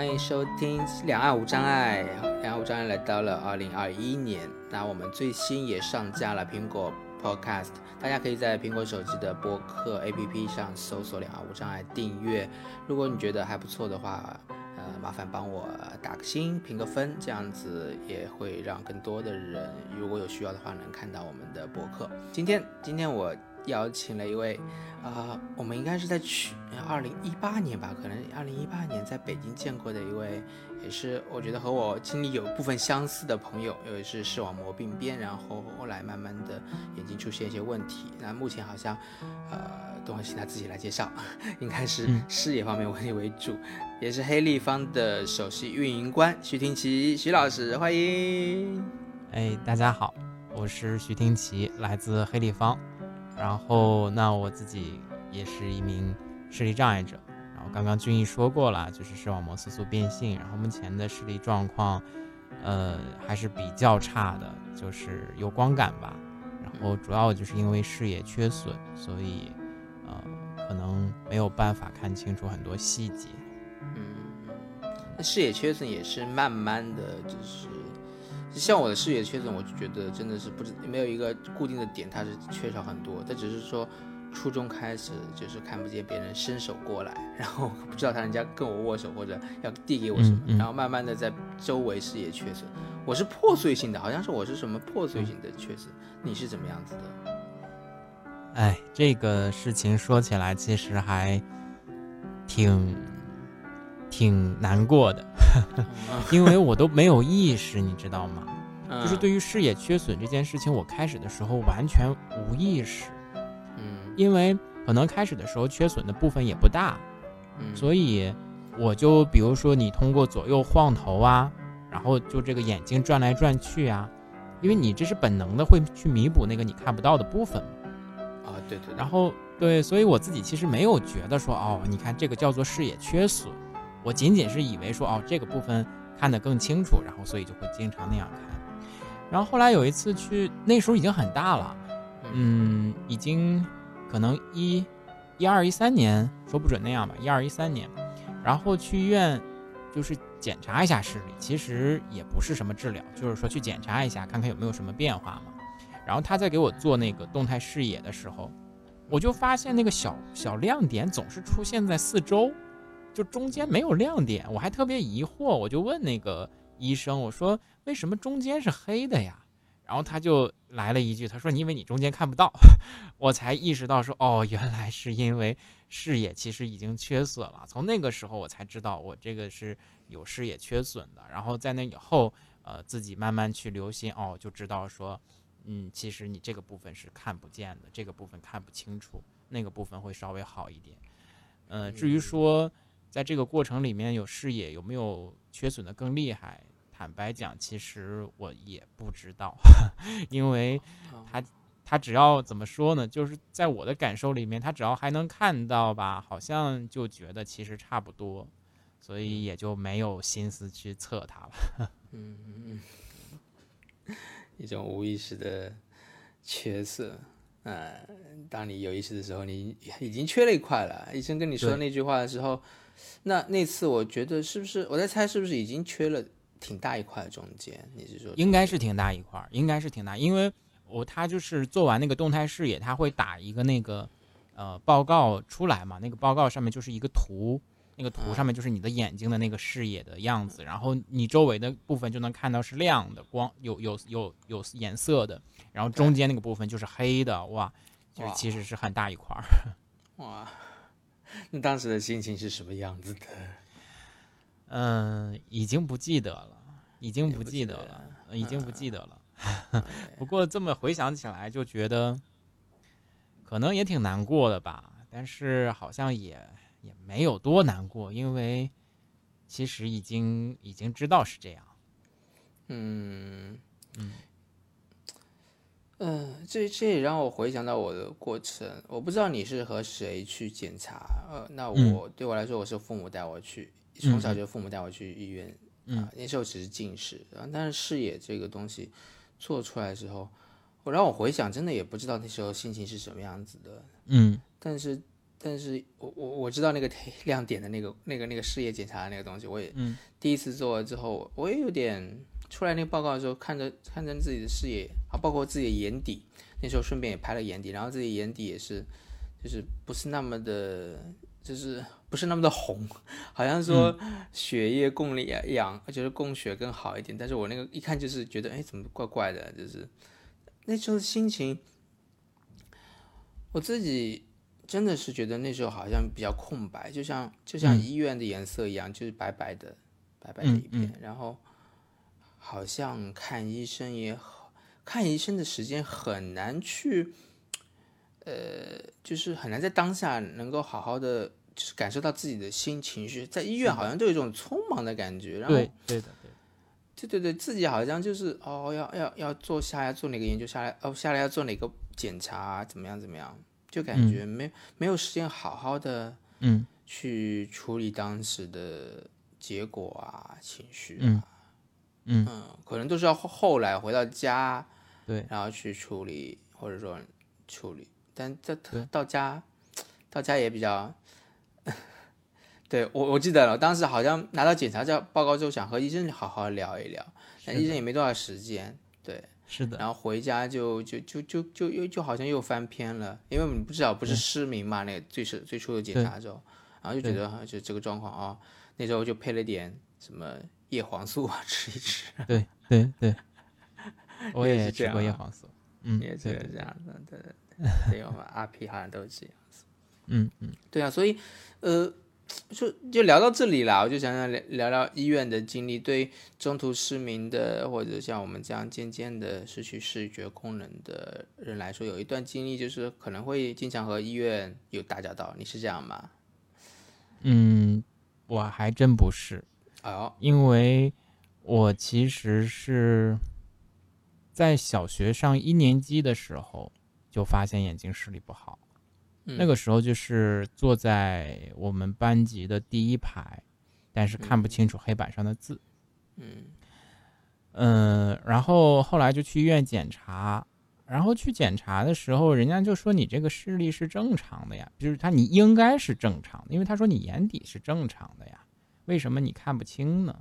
欢迎收听《两岸无障碍》。两岸无障碍来到了二零二一年，那我们最新也上架了苹果 Podcast，大家可以在苹果手机的播客 APP 上搜索“两岸无障碍”订阅。如果你觉得还不错的话，麻烦帮我打个星、评个分，这样子也会让更多的人，如果有需要的话，能看到我们的博客。今天，今天我邀请了一位。啊，我们应该是在去二零一八年吧，可能二零一八年在北京见过的一位，也是我觉得和我经历有部分相似的朋友，因为是视网膜病变，然后后来慢慢的眼睛出现一些问题，那目前好像，呃，都会请他自己来介绍，应该是视野方面问题为主，也是黑立方的首席运营官徐廷奇徐老师，欢迎。哎，大家好，我是徐廷奇，来自黑立方。然后，那我自己也是一名视力障碍者。然后刚刚俊逸说过了，就是视网膜色素变性。然后目前的视力状况，呃，还是比较差的，就是有光感吧。然后主要就是因为视野缺损，所以呃，可能没有办法看清楚很多细节。嗯，那视野缺损也是慢慢的就是。像我的视野缺损，我就觉得真的是不知没有一个固定的点，它是缺少很多。它只是说初中开始就是看不见别人伸手过来，然后不知道他人家跟我握手或者要递给我什么，然后慢慢的在周围视野缺损。我是破碎性的，好像是我是什么破碎性的缺损。你是怎么样子的？哎，这个事情说起来其实还挺。挺难过的，因为我都没有意识，你知道吗？就是对于视野缺损这件事情，我开始的时候完全无意识。嗯，因为可能开始的时候缺损的部分也不大，所以我就比如说你通过左右晃头啊，然后就这个眼睛转来转去啊，因为你这是本能的会去弥补那个你看不到的部分嘛啊，对对。然后对，所以我自己其实没有觉得说哦，你看这个叫做视野缺损。我仅仅是以为说哦，这个部分看得更清楚，然后所以就会经常那样看。然后后来有一次去，那时候已经很大了，嗯，已经可能一、一二、一三年，说不准那样吧，一二、一三年。然后去医院就是检查一下视力，其实也不是什么治疗，就是说去检查一下，看看有没有什么变化嘛。然后他在给我做那个动态视野的时候，我就发现那个小小亮点总是出现在四周。就中间没有亮点，我还特别疑惑，我就问那个医生，我说为什么中间是黑的呀？然后他就来了一句，他说因为你中间看不到，我才意识到说哦，原来是因为视野其实已经缺损了。从那个时候我才知道我这个是有视野缺损的。然后在那以后，呃，自己慢慢去留心哦，就知道说，嗯，其实你这个部分是看不见的，这个部分看不清楚，那个部分会稍微好一点。呃，至于说。在这个过程里面有视野有没有缺损的更厉害？坦白讲，其实我也不知道，因为他他只要怎么说呢？就是在我的感受里面，他只要还能看到吧，好像就觉得其实差不多，所以也就没有心思去测它了。嗯 嗯，一种无意识的缺色。嗯，当你有意识的时候，你已经缺了一块了。医生跟你说那句话的时候。那那次我觉得是不是我在猜是不是已经缺了挺大一块中间？你是说应该是挺大一块，应该是挺大，因为我他就是做完那个动态视野，他会打一个那个呃报告出来嘛，那个报告上面就是一个图，那个图上面就是你的眼睛的那个视野的样子，然后你周围的部分就能看到是亮的光，有有有有颜色的，然后中间那个部分就是黑的，哇，就是其实是很大一块儿，哇。那当时的心情是什么样子的？嗯，已经不记得了，已经不记得了，已经不记得了。不过这么回想起来，就觉得可能也挺难过的吧。但是好像也也没有多难过，因为其实已经已经知道是这样。嗯嗯。嗯，这这也让我回想到我的过程。我不知道你是和谁去检查，呃，那我对我来说，我是父母带我去，从小就父母带我去医院啊。那时候只是近视，但是视野这个东西做出来之后，我让我回想，真的也不知道那时候心情是什么样子的。嗯，但是但是我我我知道那个亮点的那个那个那个视野检查的那个东西，我也嗯第一次做了之后，我也有点出来那个报告的时候，看着看着自己的视野啊，包括自己的眼底，那时候顺便也拍了眼底，然后自己眼底也是就是不是那么的，就是不是那么的红，好像说血液供力养就是供血更好一点，但是我那个一看就是觉得哎怎么怪怪的，就是那时候心情，我自己。真的是觉得那时候好像比较空白，就像就像医院的颜色一样，就是白白的，白白的一片。然后好像看医生也好，看医生的时间很难去，呃，就是很难在当下能够好好的就是感受到自己的心情绪。在医院好像都有一种匆忙的感觉，然后对对的对，对对对，自己好像就是哦，要要要做下来做哪个研究下来，哦下来要做哪个检查，怎么样怎么样。就感觉没没有时间好好的嗯。去处理当时的结果啊情绪啊嗯可能都是要后后来回到家对，然后去处理或者说处理，但这对。到家到家也比较，对我我记得了，当时好像拿到检查报报告之后，想和医生好好聊一聊，但医生也没多少时间，对。是的，然后回家就就就就就又就好像又翻篇了，因为我们不知道不是失明嘛，那个最是最初的检查之后，然后就觉得就这个状况啊，那时候就配了点什么叶黄素啊 吃一吃，对对对，我也也吃过叶黄素，嗯，也这样的，对。对对，对，我们阿 P 好像都是这样，嗯嗯。对啊，所以呃。就就聊到这里啦，我就想想聊聊聊医院的经历，对中途失明的或者像我们这样渐渐的失去视觉功能的人来说，有一段经历就是可能会经常和医院有打交道，你是这样吗？嗯，我还真不是，哦，因为我其实是在小学上一年级的时候就发现眼睛视力不好。那个时候就是坐在我们班级的第一排，但是看不清楚黑板上的字。嗯嗯，然后后来就去医院检查，然后去检查的时候，人家就说你这个视力是正常的呀，就是他你应该是正常的，因为他说你眼底是正常的呀，为什么你看不清呢？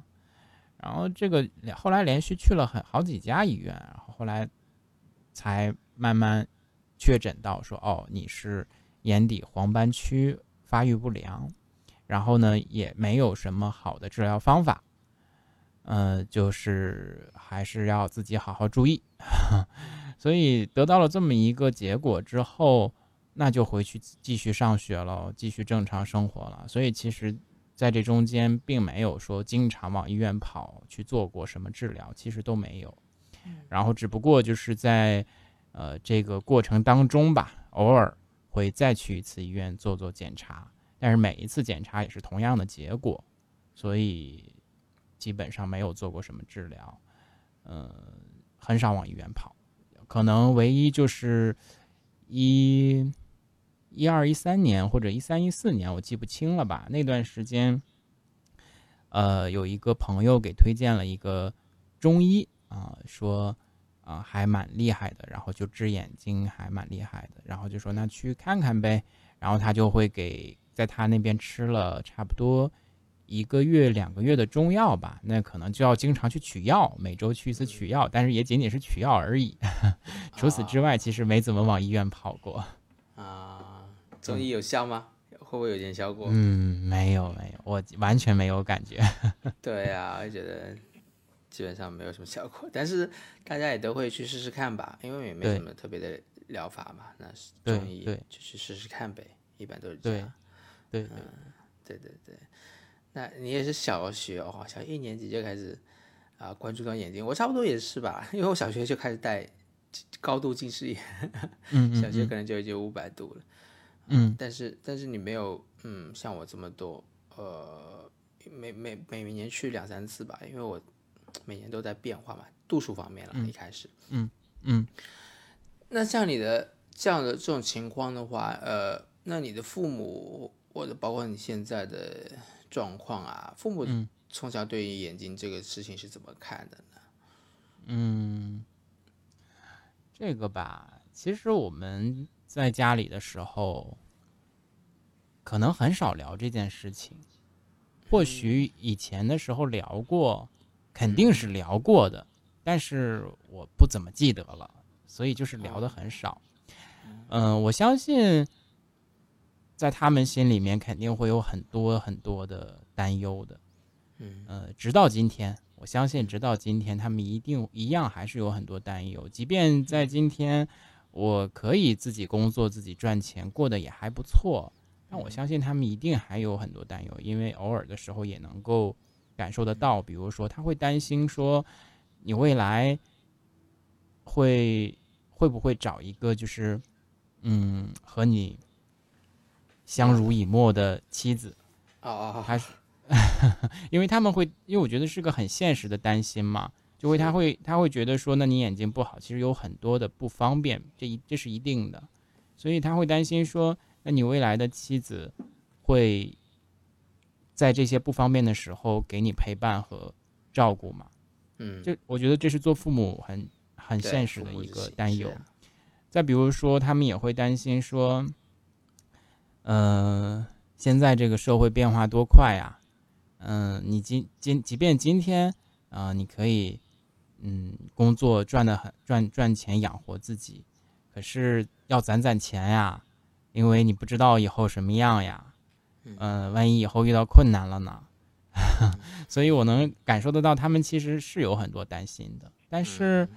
然后这个后来连续去了很好几家医院，然后后来才慢慢确诊到说哦你是。眼底黄斑区发育不良，然后呢也没有什么好的治疗方法，呃，就是还是要自己好好注意。所以得到了这么一个结果之后，那就回去继续上学了，继续正常生活了。所以其实在这中间并没有说经常往医院跑去做过什么治疗，其实都没有。然后只不过就是在呃这个过程当中吧，偶尔。会再去一次医院做做检查，但是每一次检查也是同样的结果，所以基本上没有做过什么治疗，呃，很少往医院跑，可能唯一就是一一二一三年或者一三一四年，我记不清了吧？那段时间，呃，有一个朋友给推荐了一个中医啊，说。啊，还蛮厉害的，然后就治眼睛还蛮厉害的，然后就说那去看看呗，然后他就会给在他那边吃了差不多一个月两个月的中药吧，那可能就要经常去取药，每周去一次取药，但是也仅仅是取药而已，除此之外其实没怎么往医院跑过。啊，中医有效吗？会不会有点效果？嗯，没有没有，我完全没有感觉。对呀，我觉得。基本上没有什么效果，但是大家也都会去试试看吧，因为也没什么特别的疗法嘛。那是中医就去试试看呗，一般都是这样。对，嗯，对对对。那你也是小学哦，小学一年级就开始啊关注到眼睛，我差不多也是吧，因为我小学就开始戴高度近视眼，嗯小学可能就已经五百度了。嗯，但是但是你没有嗯像我这么多，呃，每每每年去两三次吧，因为我。每年都在变化嘛，度数方面了，一开始，嗯嗯，那像你的这样的这种情况的话，呃，那你的父母或者包括你现在的状况啊，父母从小对于眼睛这个事情是怎么看的呢？嗯，这个吧，其实我们在家里的时候，可能很少聊这件事情。或许以前的时候聊过，肯定是聊过的，但是我不怎么记得了，所以就是聊的很少。嗯，我相信，在他们心里面肯定会有很多很多的担忧的。嗯呃，直到今天，我相信直到今天，他们一定一样还是有很多担忧。即便在今天，我可以自己工作、自己赚钱，过得也还不错，但我相信他们一定还有很多担忧，因为偶尔的时候也能够感受得到。比如说，他会担心说，你未来会会不会找一个就是，嗯，和你相濡以沫的妻子。哦哦还是，因为他们会，因为我觉得是个很现实的担心嘛，就会他会他会觉得说，那你眼睛不好，其实有很多的不方便，这一这是一定的，所以他会担心说，那你未来的妻子会在这些不方便的时候给你陪伴和照顾嘛？嗯，就我觉得这是做父母很很现实的一个担忧。啊再比如说，他们也会担心说，呃，现在这个社会变化多快呀，嗯、你今今即便今天啊、你可以嗯工作赚的很赚赚钱养活自己，可是要攒攒钱呀，因为你不知道以后什么样呀，嗯、万一以后遇到困难了呢？所以我能感受得到，他们其实是有很多担心的，但是。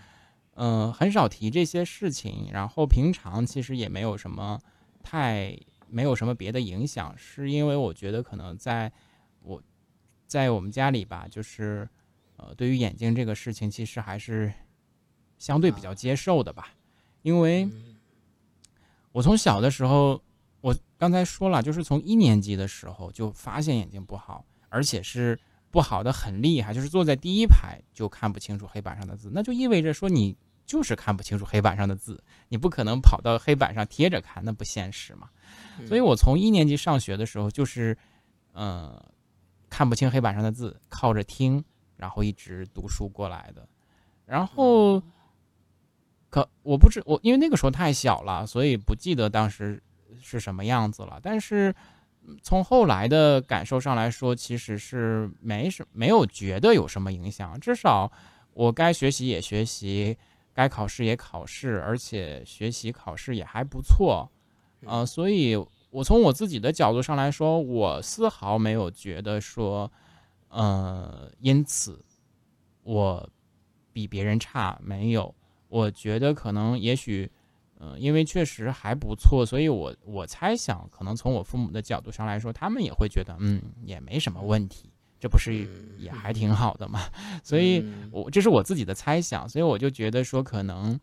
嗯、很少提这些事情，然后平常其实也没有什么太没有什么别的影响，是因为我觉得可能在我在我们家里吧，就是呃，对于眼睛这个事情，其实还是相对比较接受的吧，因为我从小的时候，我刚才说了，就是从一年级的时候就发现眼睛不好，而且是不好的很厉害，就是坐在第一排就看不清楚黑板上的字，那就意味着说你就是看不清楚黑板上的字，你不可能跑到黑板上贴着看，那不现实嘛。所以我从一年级上学的时候，就是呃看不清黑板上的字，靠着听，然后一直读书过来的。然后可我不知我因为那个时候太小了，所以不记得当时是什么样子了。但是嗯从后来的感受上来说，其实是没什没有觉得有什么影响，至少我该学习也学习，该考试也考试，而且学习考试也还不错，呃，所以我从我自己的角度上来说，我丝毫没有觉得说，呃，因此我比别人差，没有，我觉得可能也许。嗯，因为确实还不错，所以我我猜想，可能从我父母的角度上来说，他们也会觉得，嗯，也没什么问题，这不是也还挺好的嘛。所以嗯我这是我自己的猜想，所以我就觉得说，可能，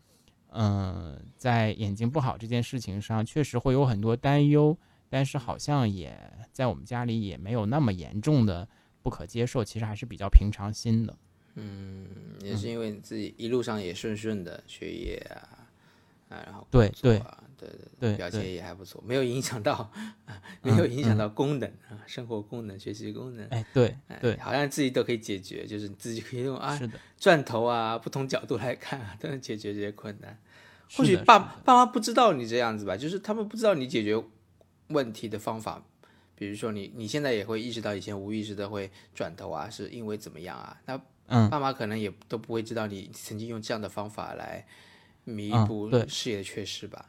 嗯、在眼睛不好这件事情上，确实会有很多担忧，但是好像也在我们家里也没有那么严重的不可接受，其实还是比较平常心的。嗯，也是因为你自己一路上也顺顺的，学业啊，啊，然后对工作啊，对对对表现也还不错，没有影响到，没有影响到功能啊，生活功能、学习功能，哎，对哎对，好像自己都可以解决，就是你自己可以用啊是的，钻头啊，不同角度来看啊，都能解决这些困难。或许爸爸妈不知道你这样子吧，就是他们不知道你解决问题的方法。比如说你你现在也会意识到以前无意识的会转头啊，是因为怎么样啊？那嗯爸妈可能也都不会知道你曾经用这样的方法来弥嗯补对视野的缺失吧。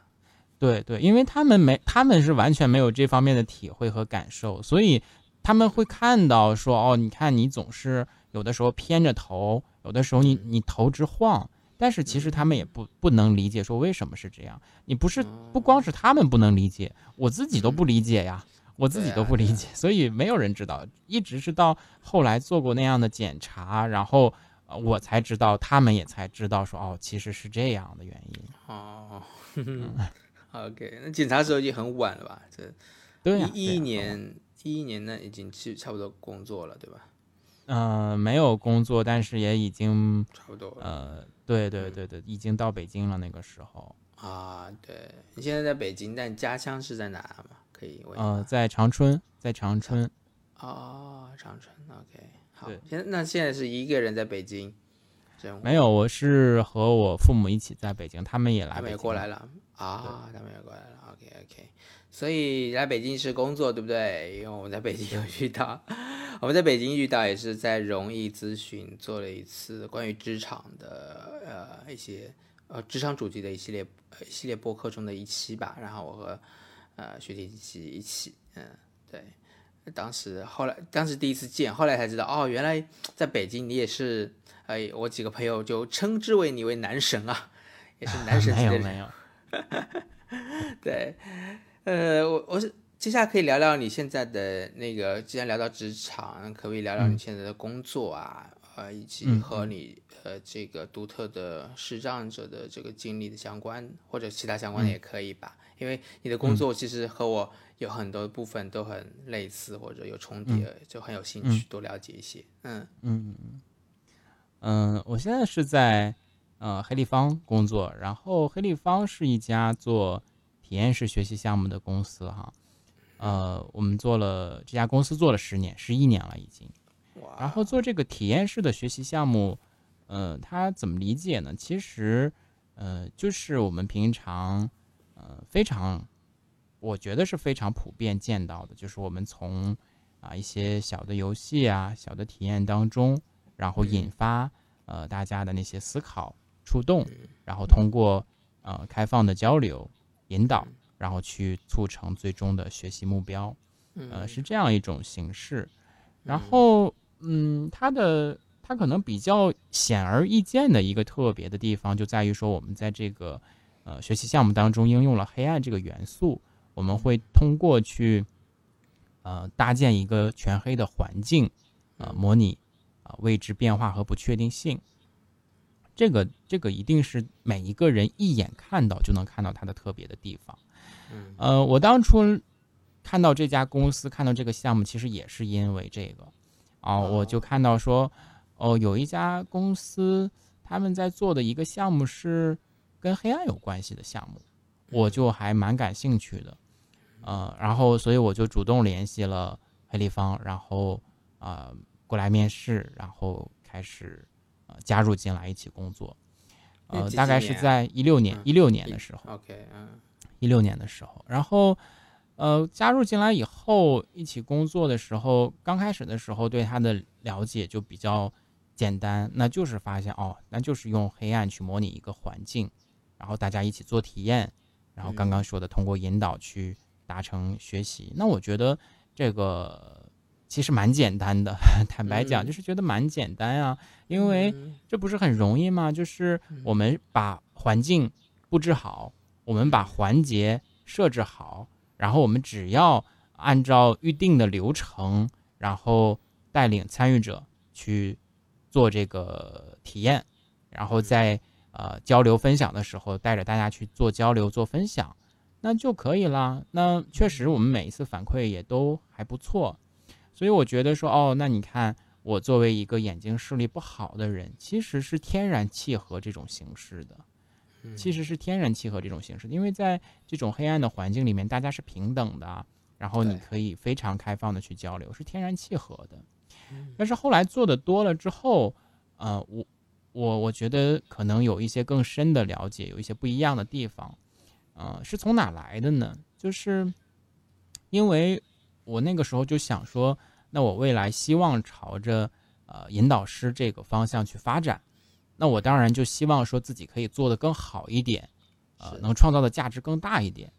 对对，因为他们没，他们是完全没有这方面的体会和感受，所以他们会看到说，哦，你看你总是有的时候偏着头，有的时候你你头直晃，但是其实他们也不不能理解说为什么是这样。你不是不光是他们不能理解，我自己都不理解呀，我自己都不理解，所以没有人知道，一直是到后来做过那样的检查，然后呃我才知道，他们也才知道说，哦，其实是这样的原因。哦，OK，那检查的时候已经很晚了吧？这对呀、一一年一一年呢，已经去差不多工作了，对吧？嗯、没有工作，但是也已经差不多了呃，对对对对，已经到北京了。那个时候，啊。对你现在在北京，但你家乡是在哪吗？可以问一呃，在长春，在长春，哦，长春，OK，好。现那现在是一个人在北京，没有，我是和我父母一起在北京，他们也来他们也北过来了啊，他们也过来了，OK OK。所以来北京是工作，对不对？因为我们在北京有遇到，我们在北京遇到也是在容易咨询做了一次关于职场的呃一些呃职场主题的一系列一系列播客中的一期吧。然后我和呃学姐一起一起，嗯，对。当时后来当时第一次见，后来才知道哦，原来在北京你也是，哎，我几个朋友就称之为你为男神啊，也是男神 级的人。没有没有。对，呃，我我是接下来可以聊聊你现在的那个，既然聊到职场，可不可以聊聊你现在的工作啊？呃，以及和你呃这个独特的视障者的这个经历的相关，或者其他相关的也可以吧？因为你的工作其实和我。有很多部分都很类似或者有重叠，就很有兴趣多了解一些。嗯嗯嗯嗯，我现在是在呃黑立方工作，然后黑立方是一家做体验式学习项目的公司哈。呃，我们做了这家公司做了十年，十一年了已经。然后做这个体验式的学习项目，呃，它怎么理解呢？其实，呃，就是我们平常呃非常。我觉得是非常普遍见到的，就是我们从啊一些小的游戏啊、小的体验当中，然后引发呃大家的那些思考、触动，然后通过呃开放的交流、引导，然后去促成最终的学习目标，呃是这样一种形式。然后嗯，它的它可能比较显而易见的一个特别的地方，就在于说我们在这个呃学习项目当中应用了黑暗这个元素。我们会通过去，呃，搭建一个全黑的环境，呃，模拟啊位置变化和不确定性。这个这个一定是每一个人一眼看到就能看到它的特别的地方。呃，我当初看到这家公司，看到这个项目，其实也是因为这个啊，我就看到说，哦，有一家公司他们在做的一个项目是跟黑暗有关系的项目，我就还蛮感兴趣的。呃，然后所以我就主动联系了黑立方，然后啊过来面试，然后开始呃加入进来一起工作。呃，大概是在一六年一六年的时候。OK，嗯，一六年的时候，然后呃加入进来以后一起工作的时候，刚开始的时候对他的了解就比较简单，那就是发现哦，那就是用黑暗去模拟一个环境，然后大家一起做体验，然后刚刚说的通过引导去。达成学习，那我觉得这个其实蛮简单的。坦白讲，就是觉得蛮简单啊，因为这不是很容易吗？就是我们把环境布置好，我们把环节设置好，然后我们只要按照预定的流程，然后带领参与者去做这个体验，然后在呃交流分享的时候，带着大家去做交流、做分享。那就可以了。那确实，我们每一次反馈也都还不错，所以我觉得说，哦，那你看，我作为一个眼睛视力不好的人，其实是天然契合这种形式的，其实是天然契合这种形式的，因为在这种黑暗的环境里面，大家是平等的，然后你可以非常开放的去交流，是天然契合的。但是后来做的多了之后，呃，我我我觉得可能有一些更深的了解，有一些不一样的地方。呃，是从哪来的呢？就是因为我那个时候就想说，那我未来希望朝着呃引导师这个方向去发展，那我当然就希望说自己可以做得更好一点，呃，能创造的价值更大一点。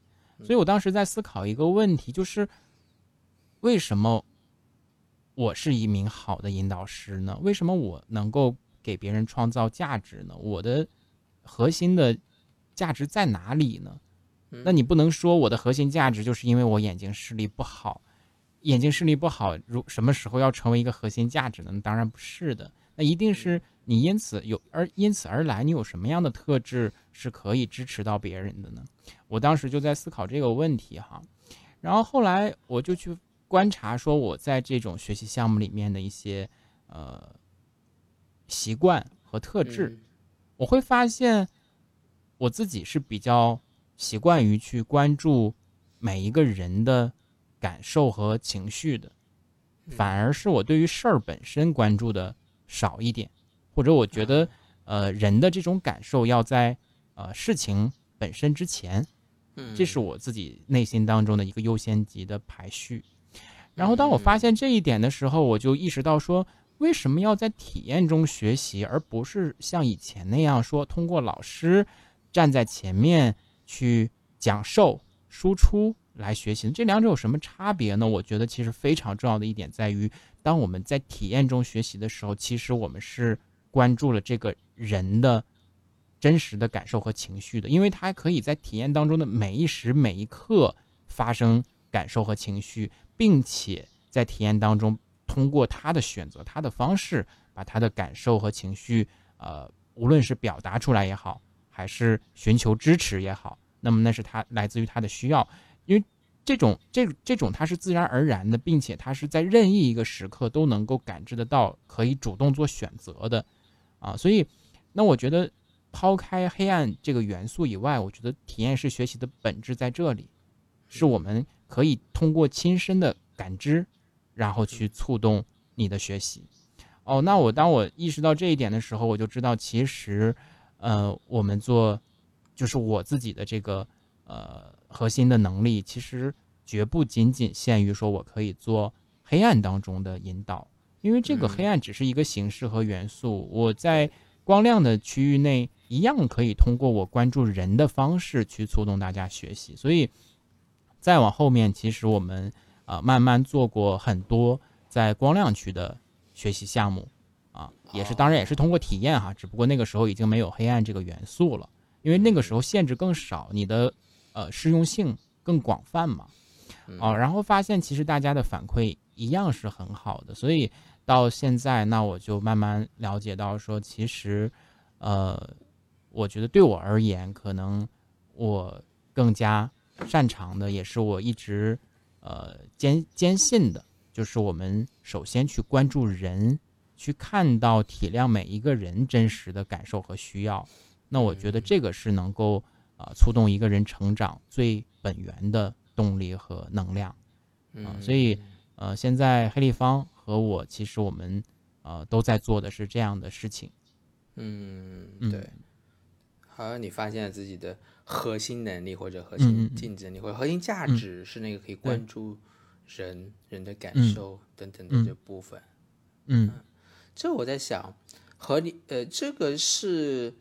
所以我当时在思考一个问题，就是为什么我是一名好的引导师呢？为什么我能够给别人创造价值呢？我的核心的。价值在哪里呢？那你不能说我的核心价值就是因为我眼睛视力不好，眼睛视力不好，如什么时候要成为一个核心价值呢？当然不是的，那一定是你因此有而因此而来，你有什么样的特质是可以支持到别人的呢？我当时就在思考这个问题哈，然后后来我就去观察说我在这种学习项目里面的一些呃习惯和特质，我会发现。我自己是比较习惯于去关注每一个人的感受和情绪的，反而是我对于事儿本身关注的少一点，或者我觉得，呃，人的这种感受要在呃事情本身之前，嗯，这是我自己内心当中的一个优先级的排序。然后当我发现这一点的时候，我就意识到说，为什么要在体验中学习，而不是像以前那样说通过老师站在前面去讲授、输出来学习？这两者有什么差别呢？我觉得其实非常重要的一点在于，当我们在体验中学习的时候，其实我们是关注了这个人的真实的感受和情绪的，因为他可以在体验当中的每一时每一刻发生感受和情绪。并且在体验当中，通过他的选择、他的方式，把他的感受和情绪，呃，无论是表达出来也好，还是寻求支持也好，那么那是他来自于他的需要，因为这种这这种它是自然而然的，并且他是在任意一个时刻都能够感知得到，可以主动做选择的，啊，所以那我觉得抛开黑暗这个元素以外，我觉得体验式学习的本质在这里，是我们。可以通过亲身的感知，然后去触动你的学习。哦，那我当我意识到这一点的时候，我就知道其实，呃，我们做就是我自己的这个呃核心的能力，其实绝不仅仅限于说我可以做黑暗当中的引导，因为这个黑暗只是一个形式和元素。我在光亮的区域内一样可以通过我关注人的方式去触动大家学习，所以。再往后面，其实我们啊慢慢做过很多在光亮区的学习项目，啊也是当然也是通过体验哈，只不过那个时候已经没有黑暗这个元素了，因为那个时候限制更少，你的呃适用性更广泛嘛，哦，然后发现其实大家的反馈一样是很好的，所以到现在那我就慢慢了解到说，其实呃我觉得对我而言，可能我更加。擅长的也是我一直，呃坚坚信的，就是我们首先去关注人，去看到体谅每一个人真实的感受和需要。那我觉得这个是能够啊触动一个人成长最本源的动力和能量。嗯，所以呃现在黑立方和我其实我们呃都在做的是这样的事情。嗯，对。好像你发现了自己的。核心能力或者核心竞争力或者核心价值是那个可以关注人人的感受等等的这部分。嗯，这我在想，和你呃，这个是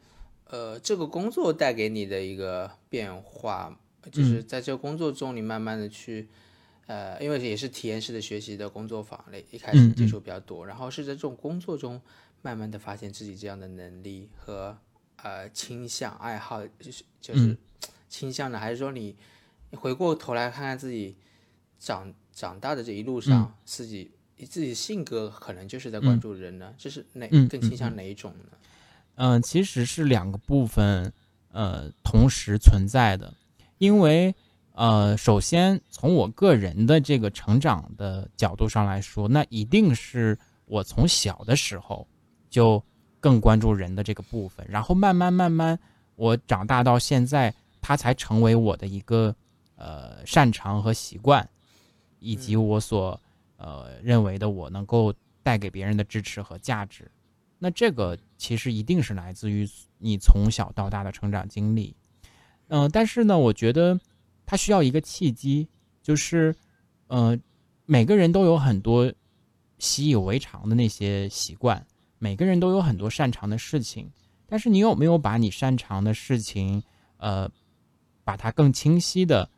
呃，这个工作带给你的一个变化，就是在这个工作中，你慢慢的去呃，因为也是体验式的学习的工作坊类，一开始接触比较多，然后是在这种工作中慢慢的发现自己这样的能力和。呃，倾向爱好就是就是倾向的，还是说你你回过头来看看自己长长大的这一路上，自己自己性格可能就是在关注人呢？这是哪更倾向哪一种呢？嗯，其实是两个部分呃同时存在的，因为呃，首先从我个人的这个成长的角度上来说，那一定是我从小的时候就。更关注人的这个部分，然后慢慢慢慢，我长大到现在，它才成为我的一个呃擅长和习惯，以及我所呃认为的我能够带给别人的支持和价值。那这个其实一定是来自于你从小到大的成长经历。嗯，但是呢，我觉得它需要一个契机，就是呃每个人都有很多习以为常的那些习惯。每个人都有很多擅长的事情，但是你有没有把你擅长的事情，呃，把它更清晰的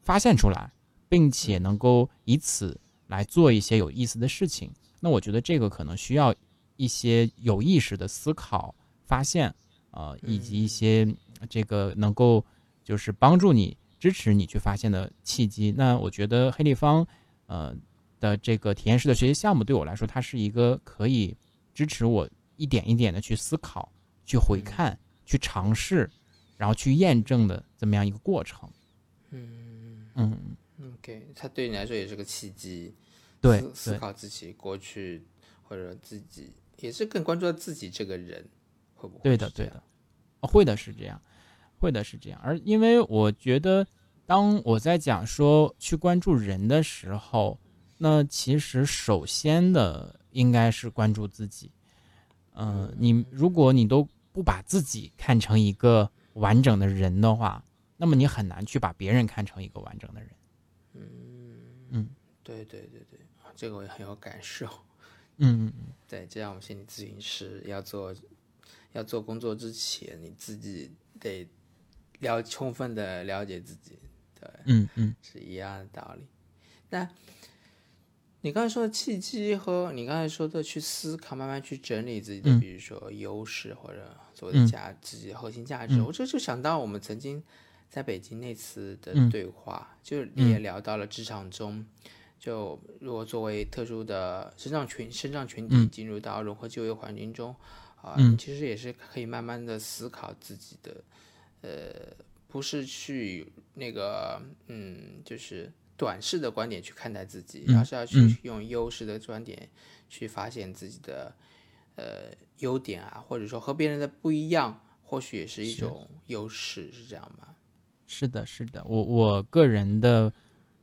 发现出来，并且能够以此来做一些有意思的事情？那我觉得这个可能需要一些有意识的思考、发现，呃，以及一些这个能够就是帮助你、支持你去发现的契机。那我觉得黑立方，呃的这个体验式的学习项目对我来说，它是一个可以。支持我一点一点的去思考、去回看、去尝试，然后去验证的这么样一个过程。嗯嗯，OK，它对你来说也是个契机，对，思考自己过去或者自己，也是更关注到自己这个人会不会？对的，对的，会的是这样，会的是这样。而因为我觉得，当我在讲说去关注人的时候，那其实首先的。应该是关注自己，嗯，你如果你都不把自己看成一个完整的人的话，那么你很难去把别人看成一个完整的人。嗯嗯对对对对，啊这个我也很有感受。嗯嗯嗯，对，就像我们心理咨询师要做要做工作之前，你自己得了充分的了解自己，对，嗯嗯是一样的道理。那你刚才说的契机和你刚才说的去思考，慢慢去整理自己的，嗯。比如说优势或者所谓的嗯。价、自己的核心价值，嗯。我这就想到我们曾经在北京那次的嗯。对话，就是你也聊到了职场中。就如果作为特殊的生长群生长群体嗯。进入到融合就业环境中，啊、嗯。你其实也是可以慢慢的思考自己的，呃，不是去那个嗯，就是短视的观点去看待自己，嗯而是要去嗯用优势的观点去发现自己的呃优点啊，或者说和别人的不一样，或许也是一种优势，是这样吗？是的，是的，我我个人的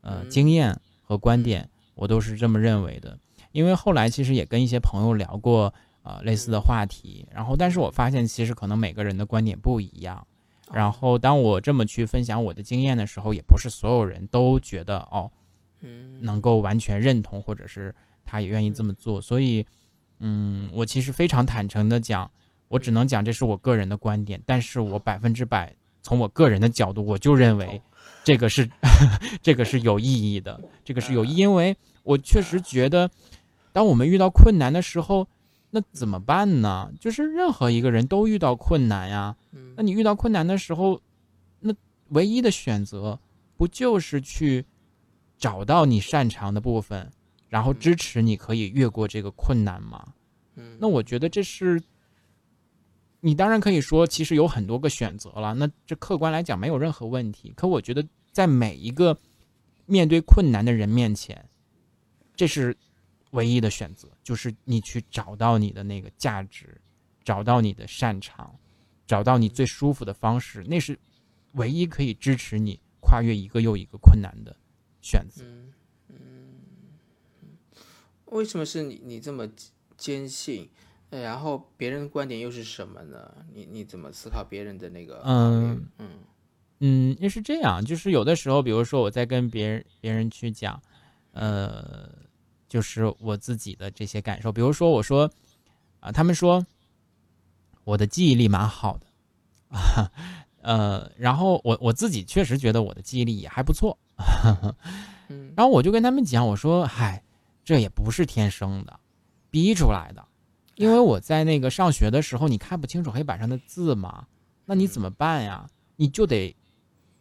呃嗯经验和观点，我都是这么认为的。因为后来其实也跟一些朋友聊过呃类似的话题，然后但是我发现其实可能每个人的观点不一样。然后当我这么去分享我的经验的时候，也不是所有人都觉得哦嗯。能够完全认同，或者是他也愿意这么做。所以，嗯，我其实非常坦诚的讲，我只能讲这是我个人的观点，但是我百分之百从我个人的角度，我就认为这个是 这个是有意义的，这个是有意义，因为我确实觉得，当我们遇到困难的时候，那怎么办呢？就是任何一个人都遇到困难呀。那你遇到困难的时候，那唯一的选择不就是去找到你擅长的部分，然后支持你可以越过这个困难吗？嗯那我觉得这是，你当然可以说，其实有很多个选择了，那这客观来讲没有任何问题。可我觉得，在每一个面对困难的人面前，这是唯一的选择，就是你去找到你的那个价值，找到你的擅长，找到你最舒服的方式，那是唯一可以支持你跨越一个又一个困难的选择。嗯嗯，为什么是你你这么坚信？呃然后别人的观点又是什么呢？你你怎么思考别人的那个？嗯嗯嗯，也是这样，就是有的时候，比如说我在跟别人别人去讲，呃，就是我自己的这些感受，比如说我说啊，他们说我的记忆力蛮好的。啊，呃，然后我我自己确实觉得我的记忆力也还不错，嗯。然后我就跟他们讲，我说，嗨，这也不是天生的，逼出来的，因为我在那个上学的时候，你看不清楚黑板上的字嘛，那你怎么办呀？你就得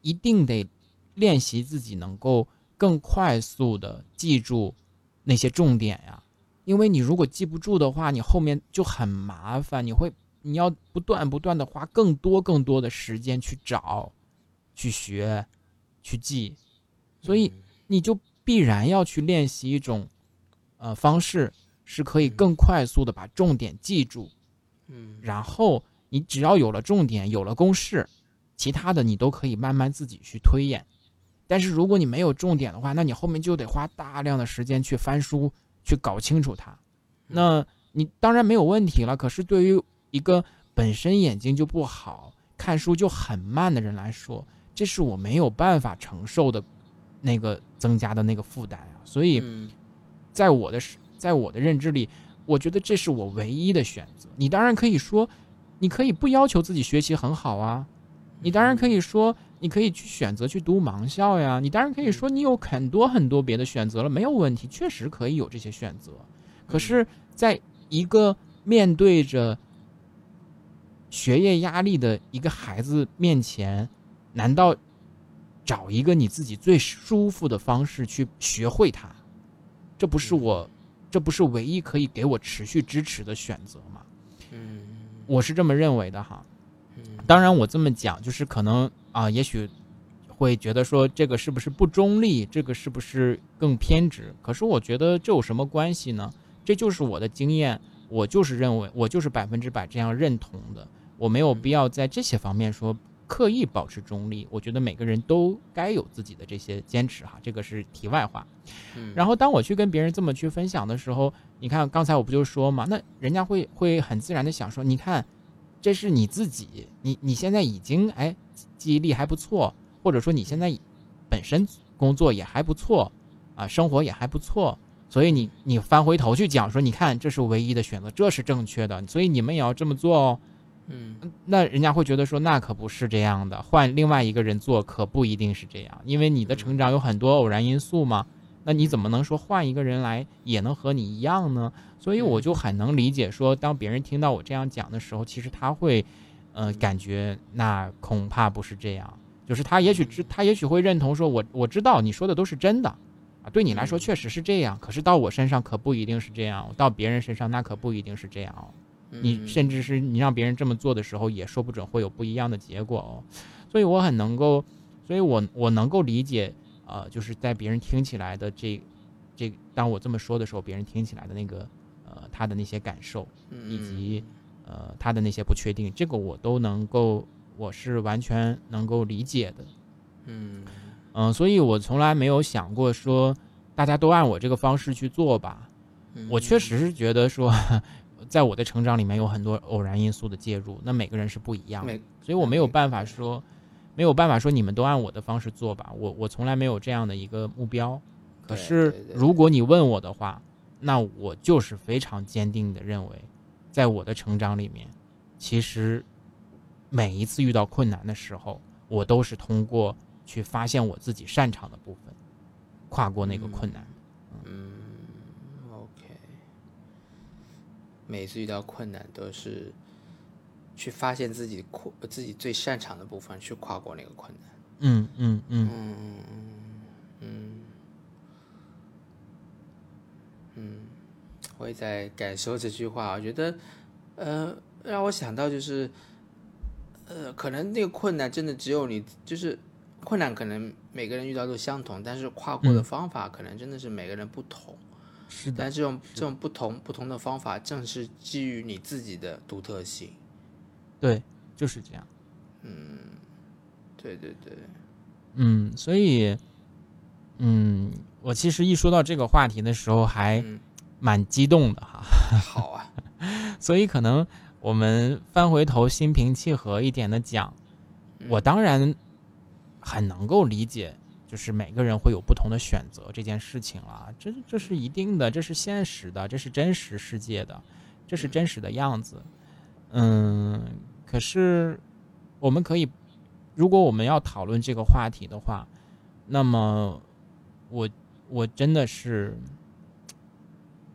一定得练习自己能够更快速的记住那些重点呀，因为你如果记不住的话，你后面就很麻烦，你会你要不断不断的花更多更多的时间去找、去学、去记，所以你就必然要去练习一种呃方式，是可以更快速的把重点记住，嗯。然后你只要有了重点，有了公式，其他的你都可以慢慢自己去推演。但是如果你没有重点的话，那你后面就得花大量的时间去翻书，去搞清楚它。那你当然没有问题了，可是对于一个本身眼睛就不好、看书就很慢的人来说，这是我没有办法承受的那个增加的那个负担啊。所以，嗯在我的在我的认知里，我觉得这是我唯一的选择。你当然可以说，你可以不要求自己学习很好啊，你当然可以说，你可以去选择去读盲校呀，你当然可以说你有很多很多别的选择了，没有问题，确实可以有这些选择。可是，在一个面对着学业压力的一个孩子面前，难道找一个你自己最舒服的方式去学会它，这不是我，这不是唯一可以给我持续支持的选择吗？嗯我是这么认为的哈。嗯当然，我这么讲就是可能啊，也许会觉得说这个是不是不中立，这个是不是更偏执？可是我觉得这有什么关系呢？这就是我的经验，我就是认为，我就是百分之百这样认同的。我没有必要在这些方面说刻意保持中立。我觉得每个人都该有自己的这些坚持哈，这个是题外话。嗯，然后当我去跟别人这么去分享的时候，你看刚才我不就说嘛，那人家会会很自然的想说，你看，这是你自己，你你现在已经哎记忆力还不错，或者说你现在本身工作也还不错啊，生活也还不错，所以你你翻回头去讲说，你看这是唯一的选择，这是正确的，所以你们也要这么做哦。嗯那人家会觉得说，那可不是这样的，换另外一个人做可不一定是这样，因为你的成长有很多偶然因素嘛。那你怎么能说换一个人来也能和你一样呢？所以我就很能理解说，当别人听到我这样讲的时候，其实他会，呃，感觉那恐怕不是这样，就是他也许知，他也许会认同说，我我知道你说的都是真的，啊，对你来说确实是这样，可是到我身上可不一定是这样，到别人身上那可不一定是这样哦。你甚至是你让别人这么做的时候，也说不准会有不一样的结果哦。所以我很能够，所以我我能够理解，呃，就是在别人听起来的这这，当我这么说的时候，别人听起来的那个呃他的那些感受，以及呃他的那些不确定，这个我都能够，我是完全能够理解的。嗯嗯，所以我从来没有想过说大家都按我这个方式去做吧。我确实是觉得说。在我的成长里面有很多偶然因素的介入，那每个人是不一样的，所以我没有办法说，没有办法说你们都按我的方式做吧。我我从来没有这样的一个目标。可是如果你问我的话，那我就是非常坚定的认为，在我的成长里面，其实每一次遇到困难的时候，我都是通过去发现我自己擅长的部分，跨过那个困难。嗯，OK。每次遇到困难，都是去发现自己困自己最擅长的部分，去跨过那个困难。嗯嗯嗯嗯嗯嗯嗯，我也在感受这句话。我觉得，呃，让我想到就是，呃，可能那个困难真的只有你，就是困难可能每个人遇到都相同，但是跨过的方法可能真的是每个人不同。是的，但这种这种不同不同的方法，正是基于你自己的独特性。对，就是这样。嗯，对对对。嗯，所以，嗯，我其实一说到这个话题的时候，还蛮激动的哈。好啊。所以可能我们翻回头，心平气和一点的讲，我当然很能够理解。就是每个人会有不同的选择这件事情了，这这是一定的，这是现实的，这是真实世界的，这是真实的样子。嗯，可是我们可以，如果我们要讨论这个话题的话，那么我我真的是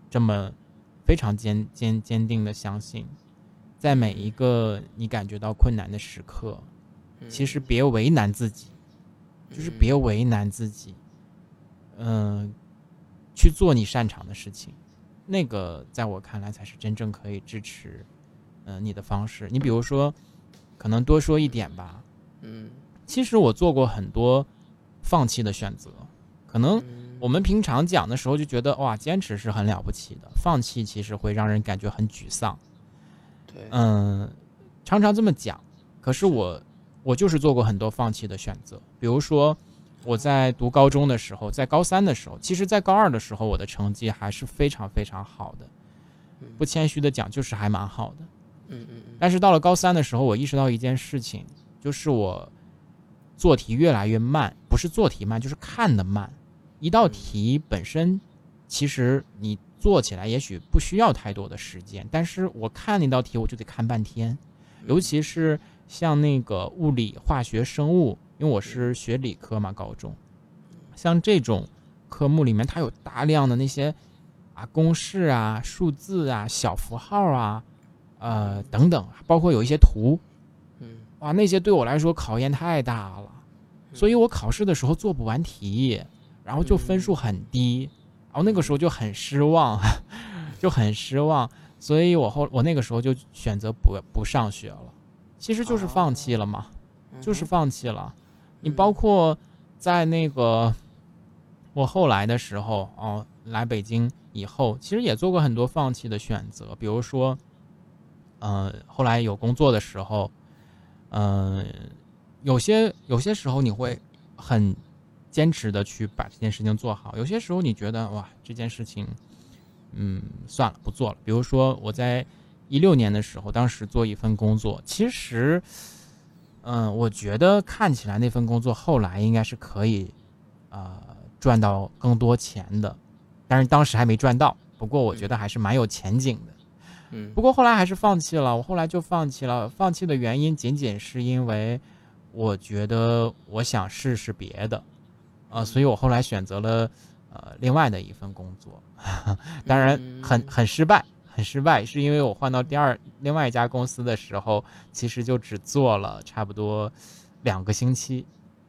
这么非常坚坚坚定的相信，在每一个你感觉到困难的时刻，其实别为难自己。就是别为难自己，嗯，去做你擅长的事情，那个在我看来才是真正可以支持，嗯，你的方式。你比如说，可能多说一点吧，嗯，其实我做过很多放弃的选择。可能我们平常讲的时候就觉得哇，坚持是很了不起的，放弃其实会让人感觉很沮丧。对，嗯，常常这么讲，可是我。我就是做过很多放弃的选择，比如说我在读高中的时候，在高三的时候，其实，在高二的时候，我的成绩还是非常非常好的，不谦虚的讲，就是还蛮好的。嗯嗯嗯。但是到了高三的时候，我意识到一件事情，就是我做题越来越慢，不是做题慢，就是看的慢。一道题本身，其实你做起来也许不需要太多的时间，但是我看那道题，我就得看半天，尤其是。像那个物理、化学、生物，因为我是学理科嘛，高中，像这种科目里面，它有大量的那些啊公式啊、数字啊、小符号啊，呃等等，包括有一些图，嗯，哇，那些对我来说考验太大了，所以我考试的时候做不完题，然后就分数很低，然后那个时候就很失望，就很失望，所以我后我那个时候就选择不不上学了。其实就是放弃了嘛，就是放弃了。你包括在那个我后来的时候哦，来北京以后，其实也做过很多放弃的选择。比如说，呃，后来有工作的时候，嗯，有些有些时候你会很坚持的去把这件事情做好。有些时候你觉得哇，这件事情，嗯，算了，不做了。比如说我在。一六年的时候，当时做一份工作，其实，嗯，我觉得看起来那份工作后来应该是可以，呃，赚到更多钱的，但是当时还没赚到。不过我觉得还是蛮有前景的。嗯不过后来还是放弃了，我后来就放弃了。放弃的原因仅仅是因为我觉得我想试试别的，呃，所以我后来选择了呃另外的一份工作，当然很很失败，很失败，是因为我换到第二另外一家公司的时候，其实就只做了差不多两个星期，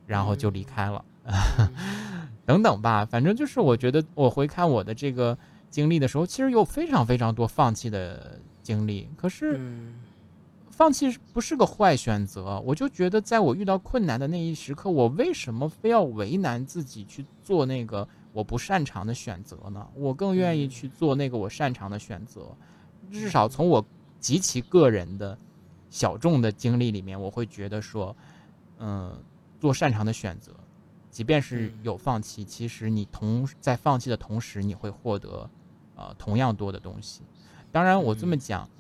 然后就离开了，等等吧，反正就是我觉得我回看我的这个。经历的时候，其实有非常非常多放弃的经历。可是，放弃不是个坏选择。我就觉得，在我遇到困难的那一时刻，我为什么非要为难自己去做那个我不擅长的选择呢？我更愿意去做那个我擅长的选择。至少从我极其个人的小众的经历里面，我会觉得说，嗯，做擅长的选择。即便是有放弃，其实你同在放弃的同时，你会获得。呃，同样多的东西。当然，我这么讲，嗯，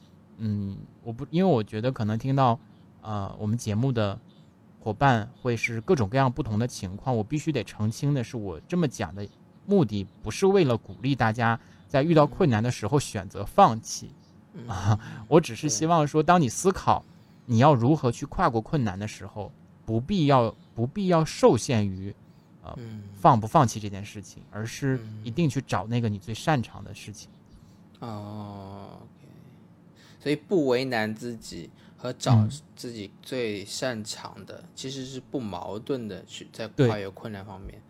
我不，因为我觉得可能听到，呃，我们节目的伙伴会是各种各样不同的情况。我必须得澄清的是，我这么讲的目的不是为了鼓励大家在遇到困难的时候选择放弃啊。我只是希望说，当你思考你要如何去跨过困难的时候，不必要不必要受限于。呃，放不放弃这件事情，而是一定去找那个你最擅长的事情。哦所以不为难自己和找自己最擅长的，其实是不矛盾的。去在跨越困难方面，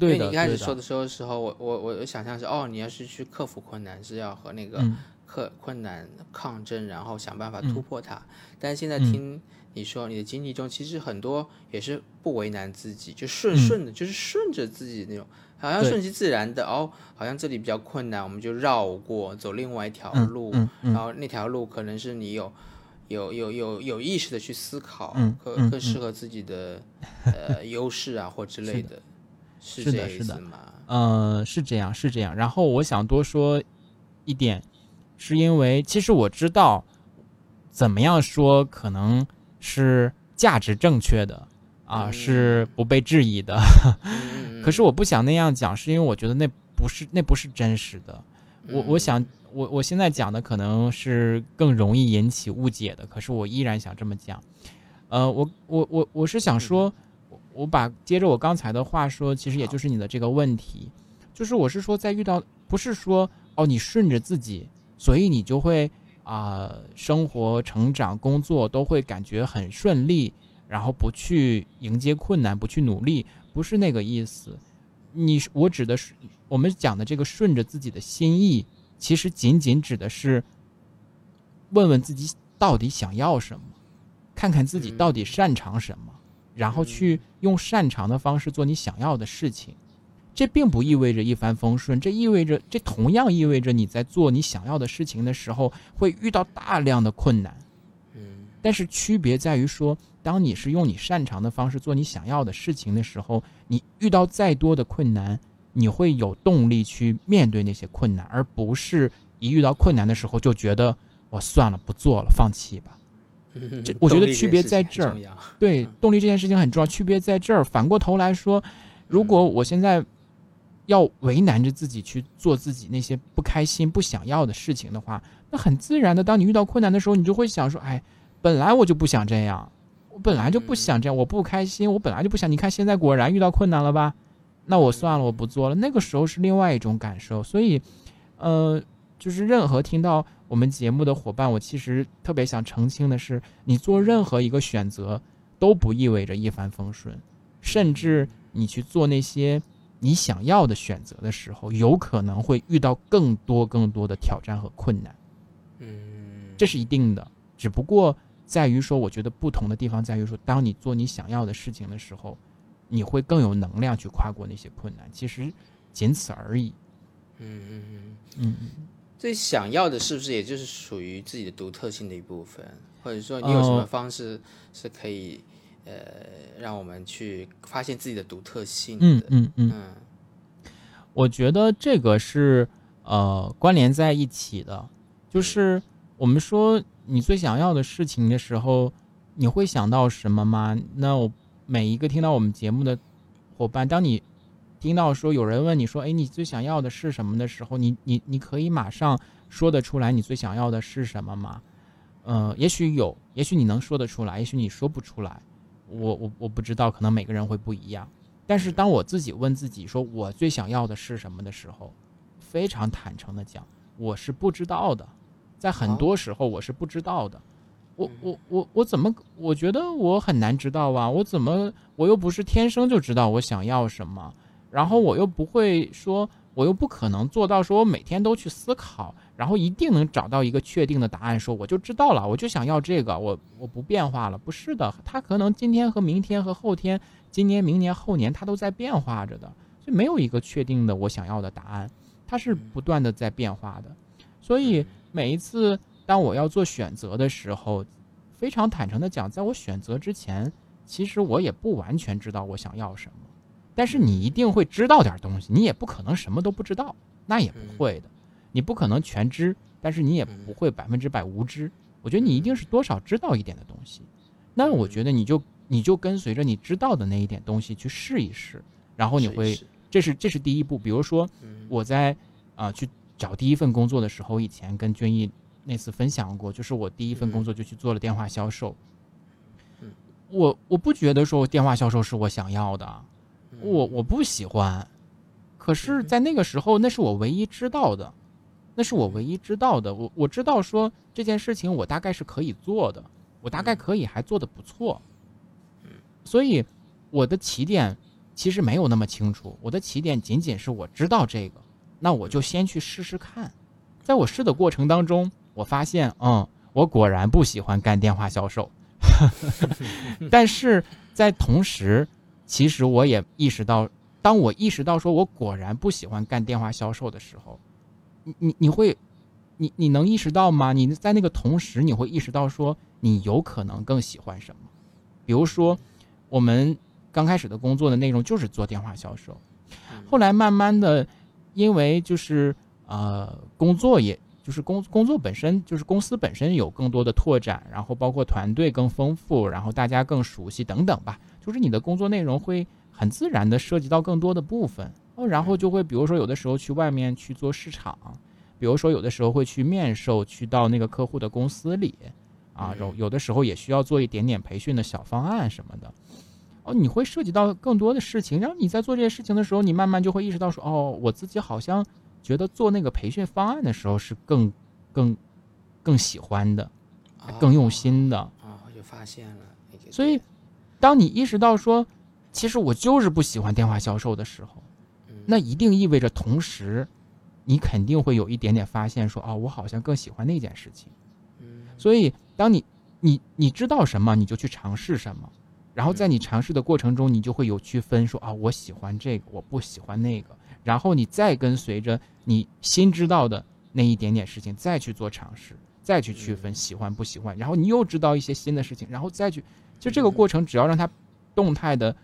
因为你一开始说的时候时候，我我我想象是哦，你要是去克服困难，是要和那个克困难抗争，然后想办法突破它。但是现在听。你说你的经历中，其实很多也是不为难自己，就顺顺的，就是顺着自己那种，好像顺其自然的哦。好像这里比较困难，我们就绕过，走另外一条路。然后那条路可能是你有有有有有意识的去思考，更更适合自己的 呃优势啊或之类的，是这意思吗？嗯，是这样，是这样。然后我想多说一点，是因为其实我知道怎么样说可能。是价值正确的啊，是不被质疑的。可是我不想那样讲，是因为我觉得那不是那不是真实的。我我想我我现在讲的可能是更容易引起误解的，可是我依然想这么讲。呃，我我我我是想说，我把接着我刚才的话说，其实也就是你的这个问题，就是我是说在遇到不是说哦你顺着自己，所以你就会。啊，生活、成长、工作都会感觉很顺利，然后不去迎接困难，不去努力，不是那个意思。你我指的是我们讲的这个顺着自己的心意，其实仅仅指的是问问自己到底想要什么，看看自己到底擅长什么，然后去用擅长的方式做你想要的事情。这并不意味着一帆风顺，这意味着，这同样意味着你在做你想要的事情的时候会遇到大量的困难。嗯，但是区别在于说，当你是用你擅长的方式做你想要的事情的时候，你遇到再多的困难，你会有动力去面对那些困难，而不是一遇到困难的时候就觉得我算了，不做了，放弃吧。这我觉得区别在这儿。对，动力这件事情很重要，区别在这儿。反过头来说，如果我现在。要为难着自己去做自己那些不开心、不想要的事情的话，那很自然的，当你遇到困难的时候，你就会想说：“哎，本来我就不想这样，我本来就不想这样，我不开心，我本来就不想。你看现在果然遇到困难了吧？那我算了，我不做了。那个时候是另外一种感受。所以，呃，就是任何听到我们节目的伙伴，我其实特别想澄清的是，你做任何一个选择都不意味着一帆风顺，甚至你去做那些。你想要的选择的时候，有可能会遇到更多更多的挑战和困难，嗯，这是一定的。只不过在于说，我觉得不同的地方在于说，当你做你想要的事情的时候，你会更有能量去跨过那些困难。其实仅此而已。嗯嗯嗯嗯嗯，最想要的是不是也就是属于自己的独特性的一部分？或者说，你有什么方式是可以？呃，让我们去发现自己的独特性。嗯嗯嗯，我觉得这个是呃关联在一起的。就是我们说你最想要的事情的时候，你会想到什么吗？那我每一个听到我们节目的伙伴，当你听到说有人问你说，哎，你最想要的是什么的时候，你你你可以马上说得出来你最想要的是什么吗？呃，也许有，也许你能说得出来，也许你说不出来。我我我不知道，可能每个人会不一样。但是当我自己问自己说我最想要的是什么的时候，非常坦诚的讲，我是不知道的，在很多时候我是不知道的。我我我我怎么？我觉得我很难知道啊！我怎么？我又不是天生就知道我想要什么，然后我又不会说，我又不可能做到说我每天都去思考，然后一定能找到一个确定的答案，说我就知道了，我就想要这个，我我不变化了。不是的，它可能今天和明天和后天，今年、明年、后年，它都在变化着的，所以没有一个确定的我想要的答案，它是不断的在变化的。所以每一次。当我要做选择的时候，非常坦诚的讲，在我选择之前，其实我也不完全知道我想要什么。但是你一定会知道点东西，你也不可能什么都不知道，那也不会的。你不可能全知，但是你也不会百分之百无知。我觉得你一定是多少知道一点的东西。那我觉得你就你就跟随着你知道的那一点东西去试一试，然后你会，这是这是第一步。比如说我在啊去找第一份工作的时候，以前跟娟毅。那次分享过，就是我第一份工作就去做了电话销售。我我不觉得说电话销售是我想要的，我我不喜欢。可是，在那个时候，那是我唯一知道的，那是我唯一知道的。我我知道说这件事情我大概是可以做的，我大概可以还做的不错。所以我的起点其实没有那么清楚，我的起点仅仅是我知道这个，那我就先去试试看。在我试的过程当中。我发现，嗯，我果然不喜欢干电话销售，但是在同时，其实我也意识到，当我意识到说我果然不喜欢干电话销售的时候，你你你会，你你能意识到吗？你在那个同时，你会意识到说你有可能更喜欢什么？比如说，我们刚开始的工作的内容就是做电话销售，后来慢慢的，因为就是呃工作也。就是工工作本身，就是公司本身有更多的拓展，然后包括团队更丰富，然后大家更熟悉等等吧。就是你的工作内容会很自然的涉及到更多的部分哦，然后就会比如说有的时候去外面去做市场，比如说有的时候会去面授，去到那个客户的公司里，啊，有有的时候也需要做一点点培训的小方案什么的，哦，你会涉及到更多的事情，然后你在做这些事情的时候，你慢慢就会意识到说，哦，我自己好像。觉得做那个培训方案的时候是更、更、更喜欢的，更用心的啊，就发现了。所以，当你意识到说，其实我就是不喜欢电话销售的时候，那一定意味着同时，你肯定会有一点点发现说，哦，我好像更喜欢那件事情。所以，当你、你、你知道什么，你就去尝试什么，然后在你尝试的过程中，你就会有区分说，啊，我喜欢这个，我不喜欢那个。然后你再跟随着你新知道的那一点点事情，再去做尝试，再去区分喜欢不喜欢。然后你又知道一些新的事情，然后再去，就这个过程，只要让它动态的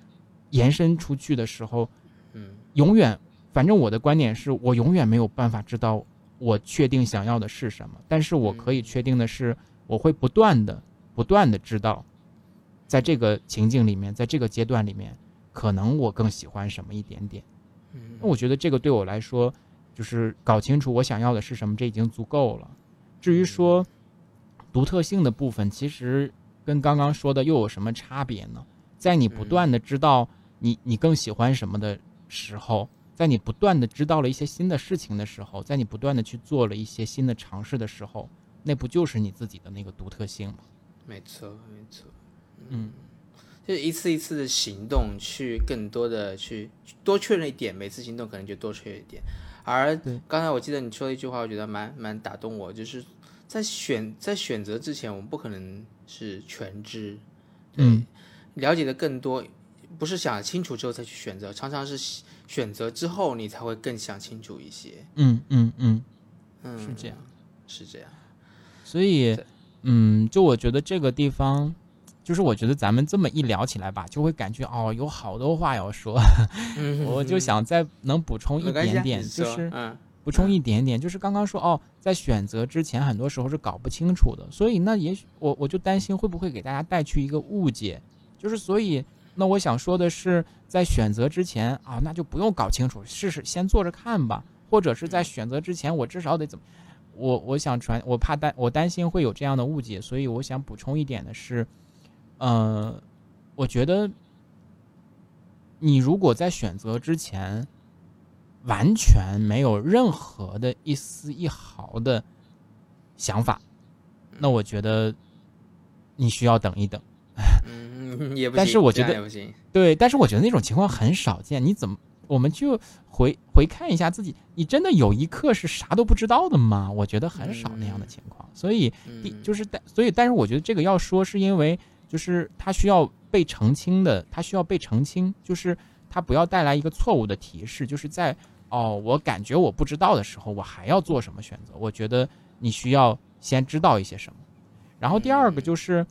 延伸出去的时候，嗯，永远，反正我的观点是我永远没有办法知道我确定想要的是什么，但是我可以确定的是，我会不断的、不断的知道，在这个情境里面，在这个阶段里面，可能我更喜欢什么一点点。那我觉得这个对我来说，就是搞清楚我想要的是什么，这已经足够了。至于说独特性的部分，其实跟刚刚说的又有什么差别呢？在你不断的知道你你更喜欢什么的时候，在你不断的知道了一些新的事情的时候，在你不断的去做了一些新的尝试的时候，那不就是你自己的那个独特性吗？没错，没错，嗯。就一次一次的行动，去更多的去多确认一点，每次行动可能就多确认一点。而刚才我记得你说了一句话，我觉得蛮蛮打动我，就是在选在选择之前，我们不可能是全知，对，了解的更多，不是想清楚之后再去选择，常常是选择之后你才会更想清楚一些。嗯嗯嗯嗯，是这样，是这样。所以，嗯，就我觉得这个地方。就是我觉得咱们这么一聊起来吧，就会感觉哦，有好多话要说，我就想再能补充一点点，就是补充一点点，就是刚刚说哦，在选择之前，很多时候是搞不清楚的，所以那也许我我就担心会不会给大家带去一个误解，就是所以那我想说的是，在选择之前啊，那就不用搞清楚，试试先做着看吧，或者是在选择之前，我至少得怎么，我我想传，我怕担我担心会有这样的误解，所以我想补充一点的是，呃，我觉得你如果在选择之前。完全没有任何的一丝一毫的想法，那我觉得你需要等一等。嗯，也不但是我觉得对，但是我觉得那种情况很少见。你怎么？我们就回回看一下自己，你真的有一刻是啥都不知道的吗？我觉得很少那样的情况。所以，第就是但所以，但是我觉得这个要说，是因为就是它需要被澄清的，它需要被澄清，就是。它不要带来一个错误的提示，就是在哦，我感觉我不知道的时候，我还要做什么选择？我觉得你需要先知道一些什么，然后第二个就是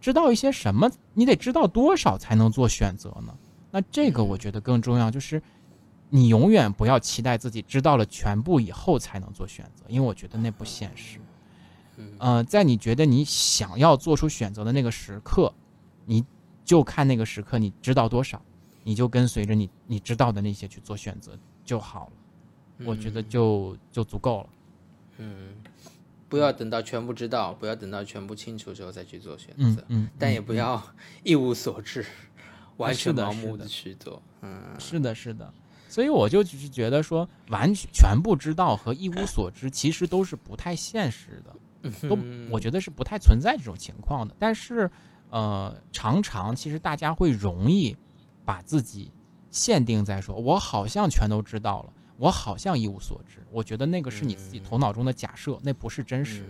知道一些什么，你得知道多少才能做选择呢？那这个我觉得更重要，就是你永远不要期待自己知道了全部以后才能做选择，因为我觉得那不现实。嗯，在你觉得你想要做出选择的那个时刻，你就看那个时刻你知道多少。你就跟随着你你知道的那些去做选择就好了，我觉得就就足够了。嗯，不要等到全部知道，不要等到全部清楚之后再去做选择。嗯，但也不要一无所知，完全盲目的去做。嗯，是的，是的。所以我就只是觉得说，完全全部知道和一无所知 其实都是不太现实的，都我觉得是不太存在这种情况的。但是，呃，常常其实大家会容易。把自己限定在说，我好像全都知道了，我好像一无所知。我觉得那个是你自己头脑中的假设，那不是真实的。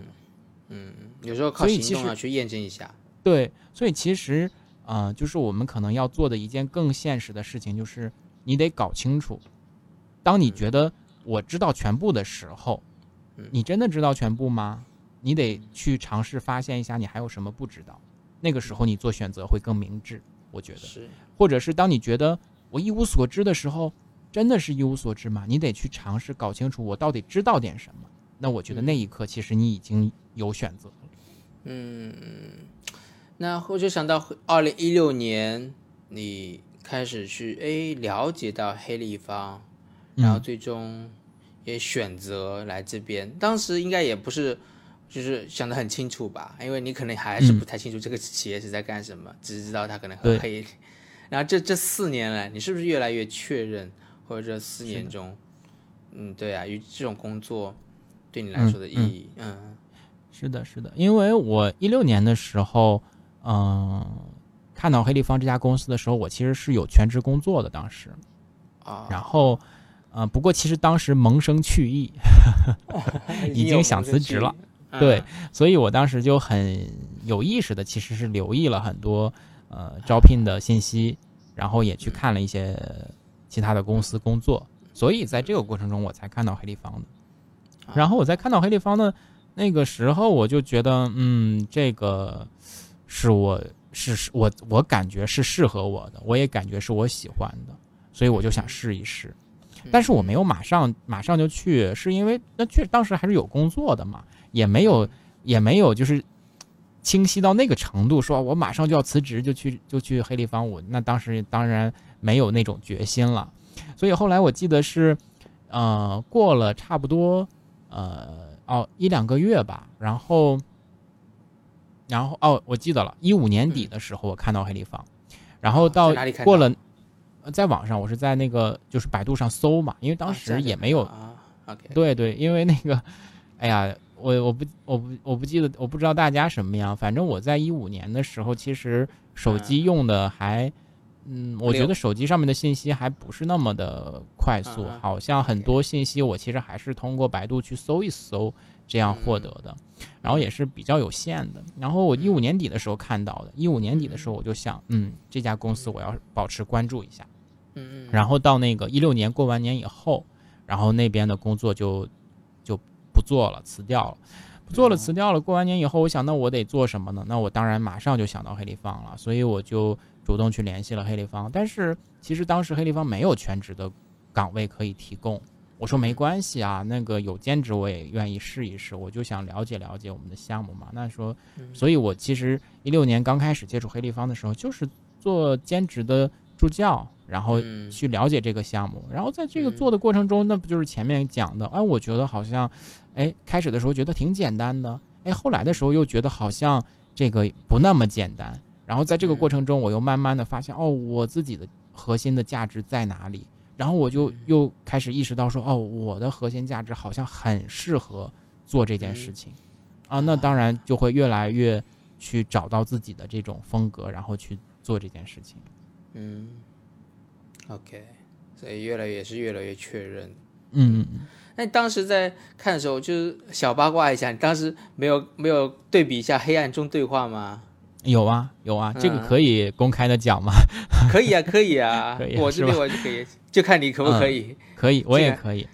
嗯，有时候靠行动要去验证一下。对，所以其实，呃，就是我们可能要做的一件更现实的事情，就是你得搞清楚，当你觉得我知道全部的时候，你真的知道全部吗？你得去尝试发现一下，你还有什么不知道。那个时候你做选择会更明智。我觉得是，或者是当你觉得我一无所知的时候，真的是一无所知吗？你得去尝试搞清楚我到底知道点什么。那我觉得那一刻其实你已经有选择了。嗯，那我就想到二零一六年你开始去哎了解到黑立方，然后最终也选择来这边。当时应该也不是。就是想得很清楚吧，因为你可能还是不太清楚这个企业是在干什么，只知道它可能很黑。然后这这四年来，你是不是越来越确认，或者这四年中，嗯，对啊，与这种工作对你来说的意义，嗯，是的，是的，因为我一六年的时候，嗯，看到黑立方这家公司的时候，我其实是有全职工作的，当时，啊，然后，呃，不过其实当时萌生去意，已经想辞职了。对，所以我当时就很有意识的，其实是留意了很多呃招聘的信息，然后也去看了一些其他的公司工作，所以在这个过程中我才看到黑立方的。然后我在看到黑立方的那个时候，我就觉得，嗯，这个是我是我我感觉是适合我的，我也感觉是我喜欢的，所以我就想试一试。但是我没有马上马上就去，是因为那确当时还是有工作的嘛。也没有，也没有，就是清晰到那个程度，说我马上就要辞职，就去就去黑立方。我那当时当然没有那种决心了，所以后来我记得是，呃，过了差不多，呃，哦一两个月吧，然后，然后哦，我记得了，一五年底的时候我看到黑立方，然后到过了，在网上，我是在那个就是百度上搜嘛，因为当时也没有啊对对，因为那个，哎呀。我我不我不我不记得我不知道大家什么样，反正我在一五年的时候，其实手机用的还，嗯，我觉得手机上面的信息还不是那么的快速，好像很多信息我其实还是通过百度去搜一搜这样获得的，然后也是比较有限的。然后我一五年底的时候看到的，一五年底的时候我就想，嗯，这家公司我要保持关注一下，嗯嗯，然后到那个一六年过完年以后，然后那边的工作就。不做了，辞掉了，不做了，辞掉了。过完年以后，我想，那我得做什么呢？那我当然马上就想到黑立方了，所以我就主动去联系了黑立方。但是其实当时黑立方没有全职的岗位可以提供，我说没关系啊，那个有兼职我也愿意试一试，我就想了解了解我们的项目嘛。那说，所以我其实一六年刚开始接触黑立方的时候，就是做兼职的助教，然后去了解这个项目。然后在这个做的过程中，那不就是前面讲的？哎，我觉得好像，哎，开始的时候觉得挺简单的，哎，后来的时候又觉得好像这个不那么简单。然后在这个过程中，我又慢慢的发现，哦，我自己的核心的价值在哪里？然后我就又开始意识到说，哦，我的核心价值好像很适合做这件事情，啊，那当然就会越来越去找到自己的这种风格，然后去做这件事情。嗯，OK，所以越来越是越来越确认。嗯，那你当时在看的时候，就是小八卦一下，你当时没有没有对比一下《黑暗中对话》吗？有啊有啊，这个可以公开的讲吗？可以啊可以啊，可以，我这边我就可以。就看你可不可以，可以，我也可以，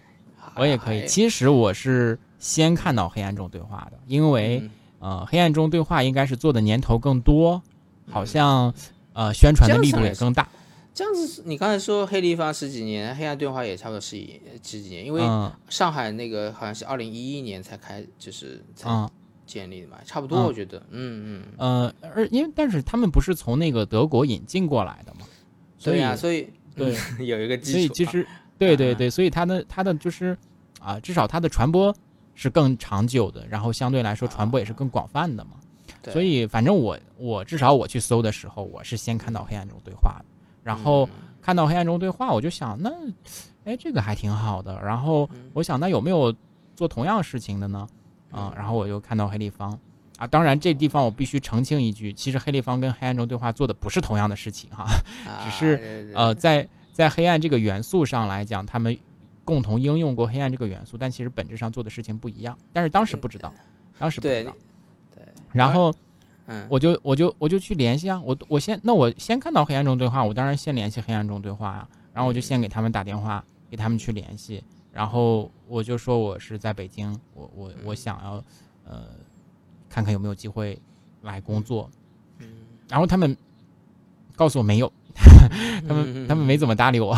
我也可以。其实我是先看到《黑暗中对话》的，因为呃，《黑暗中对话》应该是做的年头更多，好像呃宣传的力度也更大。这样子，你刚才说黑立方十几年，《黑暗对话》也差不多十几十几年，因为上海那个好像是二零一一年才开，就是才建立的嘛，差不多我觉得，嗯嗯。呃，而因为但是他们不是从那个德国引进过来的嘛，所以啊所以。对，有一个基础。所以其实，对对对，所以它的它的就是啊，至少它的传播是更长久的，然后相对来说传播也是更广泛的嘛。所以反正我我至少我去搜的时候，我是先看到黑暗这种对话的，然后看到黑暗中对话，我就想那，哎，这个还挺好的。然后我想那有没有做同样事情的呢？啊，然后我又看到黑立方啊，当然这地方我必须澄清一句，其实黑立方跟黑暗中对话做的不是同样的事情哈，只是呃在。在黑暗这个元素上来讲，他们共同应用过黑暗这个元素，但其实本质上做的事情不一样。但是当时不知道，当时不知道。对。然后，嗯，我就我就我就去联系啊，我我先那我先看到黑暗中对话，我当然先联系黑暗中对话啊。然后我就先给他们打电话，给他们去联系。然后我就说我是在北京，我我我想要呃看看有没有机会来工作。嗯。然后他们告诉我没有。他们他们没怎么搭理我，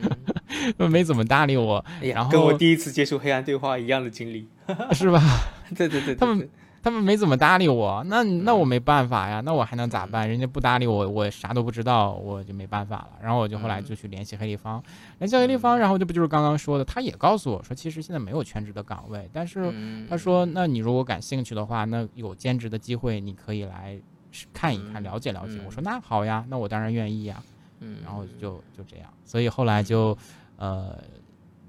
他们没怎么搭理我，然后跟我第一次接触黑暗对话一样的经历，是吧？对对对，他们他们没怎么搭理我，那那我没办法呀，那我还能咋办？人家不搭理我，我啥都不知道，我就没办法了。然后我就后来就去联系黑立方，联系黑立方，然后这不就是刚刚说的？他也告诉我说，其实现在没有全职的岗位，但是他说，那你如果感兴趣的话，那有兼职的机会，你可以来。看一看，了解了解。我说那好呀，那我当然愿意呀。嗯，然后就就这样，所以后来就呃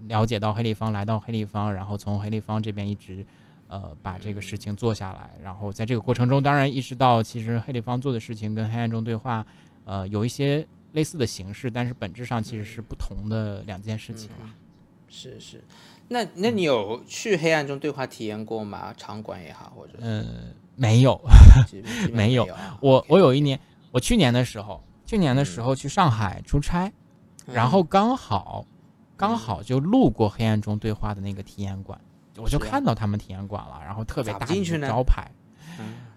了解到黑立方，来到黑立方，然后从黑立方这边一直呃把这个事情做下来。然后在这个过程中，当然意识到其实黑立方做的事情跟黑暗中对话呃有一些类似的形式，但是本质上其实是不同的两件事情了。是是，那那你有去黑暗中对话体验过吗？场馆也好，或者嗯。没有，没有。我我有一年，我去年的时候，去年的时候去上海出差，然后刚好，刚好就路过黑暗中对话的那个体验馆，我就看到他们体验馆了，然后特别大的招牌。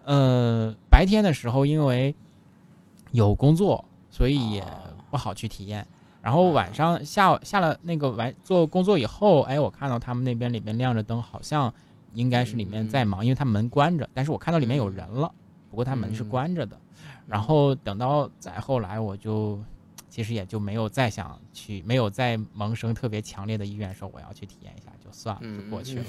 呃，白天的时候因为有工作，所以也不好去体验。然后晚上下下了那个完做工作以后，哎，我看到他们那边里面亮着灯，好像。应该是里面在忙，因为他门关着，但是我看到里面有人了，不过他门是关着的。然后等到再后来，我就其实也就没有再想去，没有再萌生特别强烈的意愿说我要去体验一下，就算了，就过去了。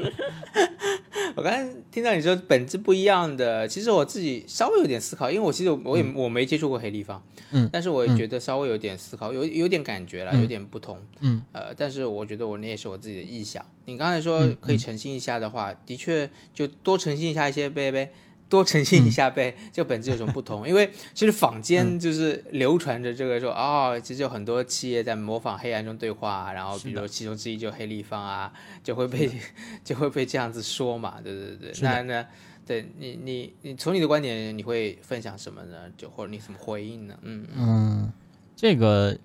我刚才听到你说本质不一样的，其实我自己稍微有点思考，因为我其实我也我没接触过黑立方，嗯，但是我也觉得稍微有点思考，有有点感觉了，有点不同，嗯，呃，但是我觉得我那也是我自己的臆想。你刚才说可以澄清一下的话，的确就多澄清一下一些呗呗。多澄清一下呗，这本质有什么不同？因为其实坊间就是流传着这个说，哦，其实有很多企业在模仿黑暗中对话，然后比如其中之一就黑立方啊，就会被 就会被这样子说嘛，对对对。那那对你你你从你的观点，你会分享什么呢？就或者你怎么回应呢？嗯嗯，这个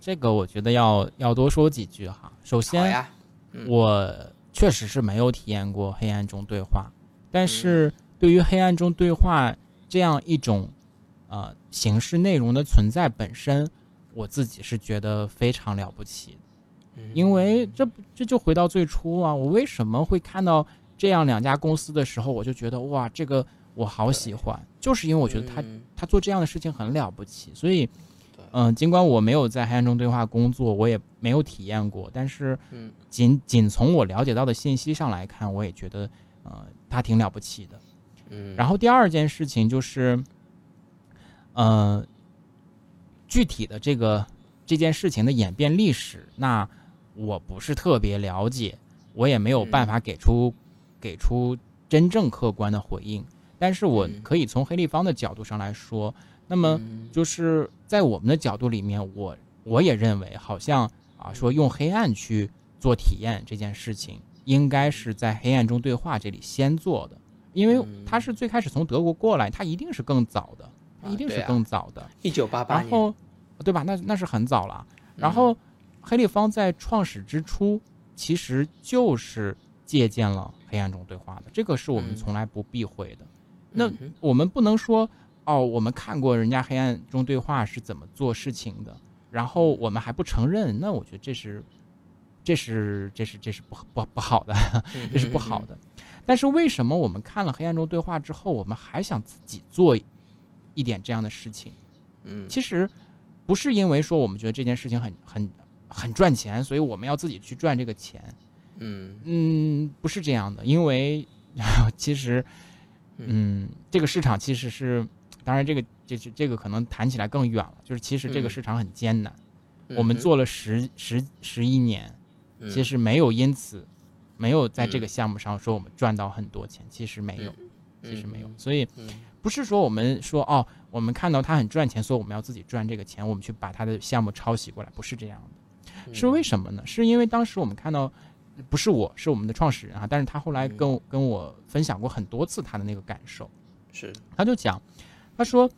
这个我觉得要要多说几句哈。首先，我确实是没有体验过黑暗中对话，但是。对于黑暗中对话这样一种，呃，形式内容的存在本身，我自己是觉得非常了不起，因为这这就回到最初啊，我为什么会看到这样两家公司的时候，我就觉得哇，这个我好喜欢，就是因为我觉得他他做这样的事情很了不起，所以，嗯，尽管我没有在黑暗中对话工作，我也没有体验过，但是，仅仅从我了解到的信息上来看，我也觉得，呃，他挺了不起的。嗯，然后第二件事情就是，呃，具体的这个这件事情的演变历史，那我不是特别了解，我也没有办法给出给出真正客观的回应。但是我可以从黑立方的角度上来说，那么就是在我们的角度里面，我我也认为，好像啊，说用黑暗去做体验这件事情，应该是在黑暗中对话这里先做的。因为他是最开始从德国过来，他一定是更早的，他一定是更早的，一九八八年，然后，对吧？那那是很早了。然后，黑立方在创始之初，其实就是借鉴了黑暗中对话的，这个是我们从来不避讳的。那我们不能说哦，我们看过人家黑暗中对话是怎么做事情的，然后我们还不承认，那我觉得这是，这是，这是，这是不不不好的，这是不好的。但是为什么我们看了《黑暗中对话》之后，我们还想自己做一点这样的事情？嗯，其实不是因为说我们觉得这件事情很很很赚钱，所以我们要自己去赚这个钱。嗯嗯，不是这样的，因为 其实嗯，这个市场其实是，当然这个这这这个可能谈起来更远了，就是其实这个市场很艰难。我们做了十十十一年，其实没有因此。没有在这个项目上说我们赚到很多钱，其实没有，其实没有，所以不是说我们说哦，我们看到他很赚钱，所以我们要自己赚这个钱，我们去把他的项目抄袭过来，不是这样的，是为什么呢？是因为当时我们看到，不是我是我们的创始人啊，但是他后来跟我跟我分享过很多次他的那个感受，是。他就讲，他说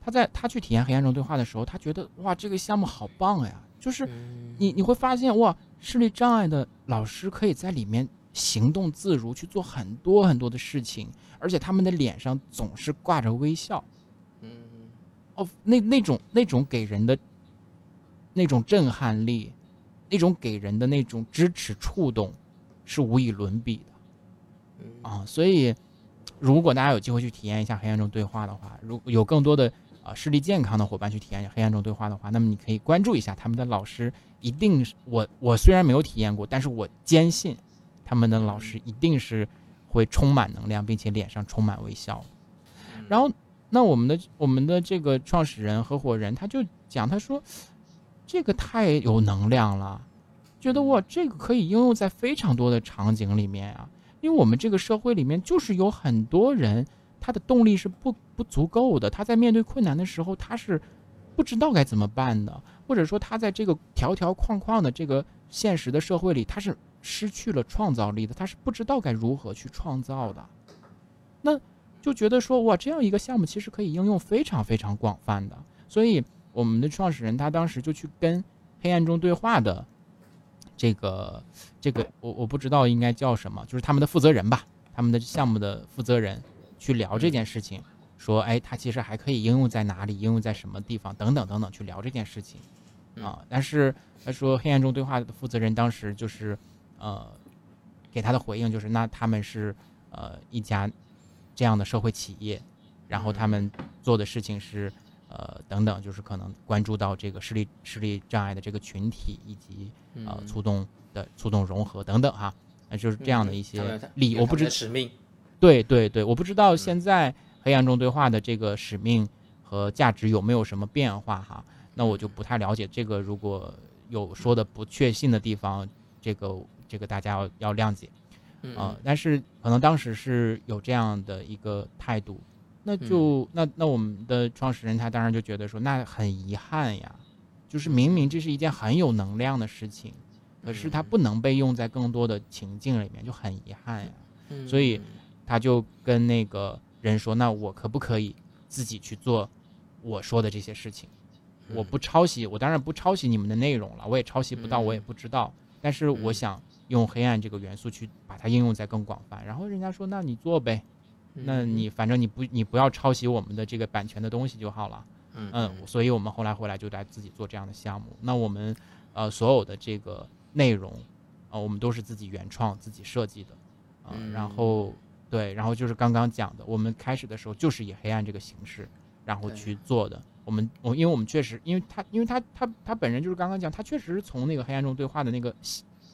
他在他去体验黑暗中对话的时候，他觉得哇，这个项目好棒呀，就是你你会发现哇。视力障碍的老师可以在里面行动自如，去做很多很多的事情，而且他们的脸上总是挂着微笑。嗯，哦，那那种那种给人的那种震撼力，那种给人的那种支持触动，是无以伦比的。啊，所以如果大家有机会去体验一下黑暗中对话的话，如有更多的啊视力健康的伙伴去体验黑暗中对话的话，那么你可以关注一下他们的老师。一定是我，我虽然没有体验过，但是我坚信，他们的老师一定是会充满能量，并且脸上充满微笑。然后，那我们的我们的这个创始人合伙人他就讲，他说，这个太有能量了，觉得哇，这个可以应用在非常多的场景里面啊。因为我们这个社会里面就是有很多人，他的动力是不不足够的，他在面对困难的时候，他是不知道该怎么办的。或者说，他在这个条条框框的这个现实的社会里，他是失去了创造力的，他是不知道该如何去创造的。那就觉得说，哇，这样一个项目其实可以应用非常非常广泛的。所以，我们的创始人他当时就去跟黑暗中对话的这个这个，我我不知道应该叫什么，就是他们的负责人吧，他们的项目的负责人去聊这件事情。说，哎，它其实还可以应用在哪里？应用在什么地方？等等等等，去聊这件事情，啊。但是他说，黑暗中对话的负责人当时就是，呃，给他的回应就是，那他们是呃一家这样的社会企业，然后他们做的事情是，呃，等等，就是可能关注到这个视力视力障碍的这个群体，以及呃促动的促动融合等等哈，那就是这样的一些理，我不知使命，对对对，我不知道现在。黑暗中对话的这个使命和价值有没有什么变化哈？那我就不太了解这个。如果有说的不确信的地方，这个这个大家要要谅解啊。但是可能当时是有这样的一个态度，那就那那我们的创始人他当然就觉得说，那很遗憾呀，就是明明这是一件很有能量的事情，可是它不能被用在更多的情境里面，就很遗憾呀。所以他就跟那个。人说：“那我可不可以自己去做我说的这些事情？我不抄袭，我当然不抄袭你们的内容了，我也抄袭不到，我也不知道。但是我想用黑暗这个元素去把它应用在更广泛。然后人家说：那你做呗，那你反正你不你不要抄袭我们的这个版权的东西就好了。嗯，所以我们后来回来就来自己做这样的项目。那我们呃，所有的这个内容啊、我们都是自己原创、自己设计的啊、嗯然后对，然后就是刚刚讲的，我们开始的时候就是以黑暗这个形式，然后去做的。我们我因为我们确实，因为他因为他他他本人就是刚刚讲，他确实是从那个黑暗中对话的那个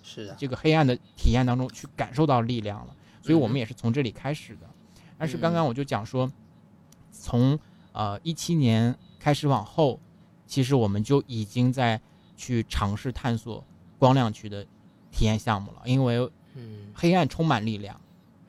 是的，这个黑暗的体验当中去感受到力量了，所以我们也是从这里开始的。但是刚刚我就讲说，从呃一七年开始往后，其实我们就已经在去尝试探索光亮区的体验项目了，因为嗯，黑暗充满力量，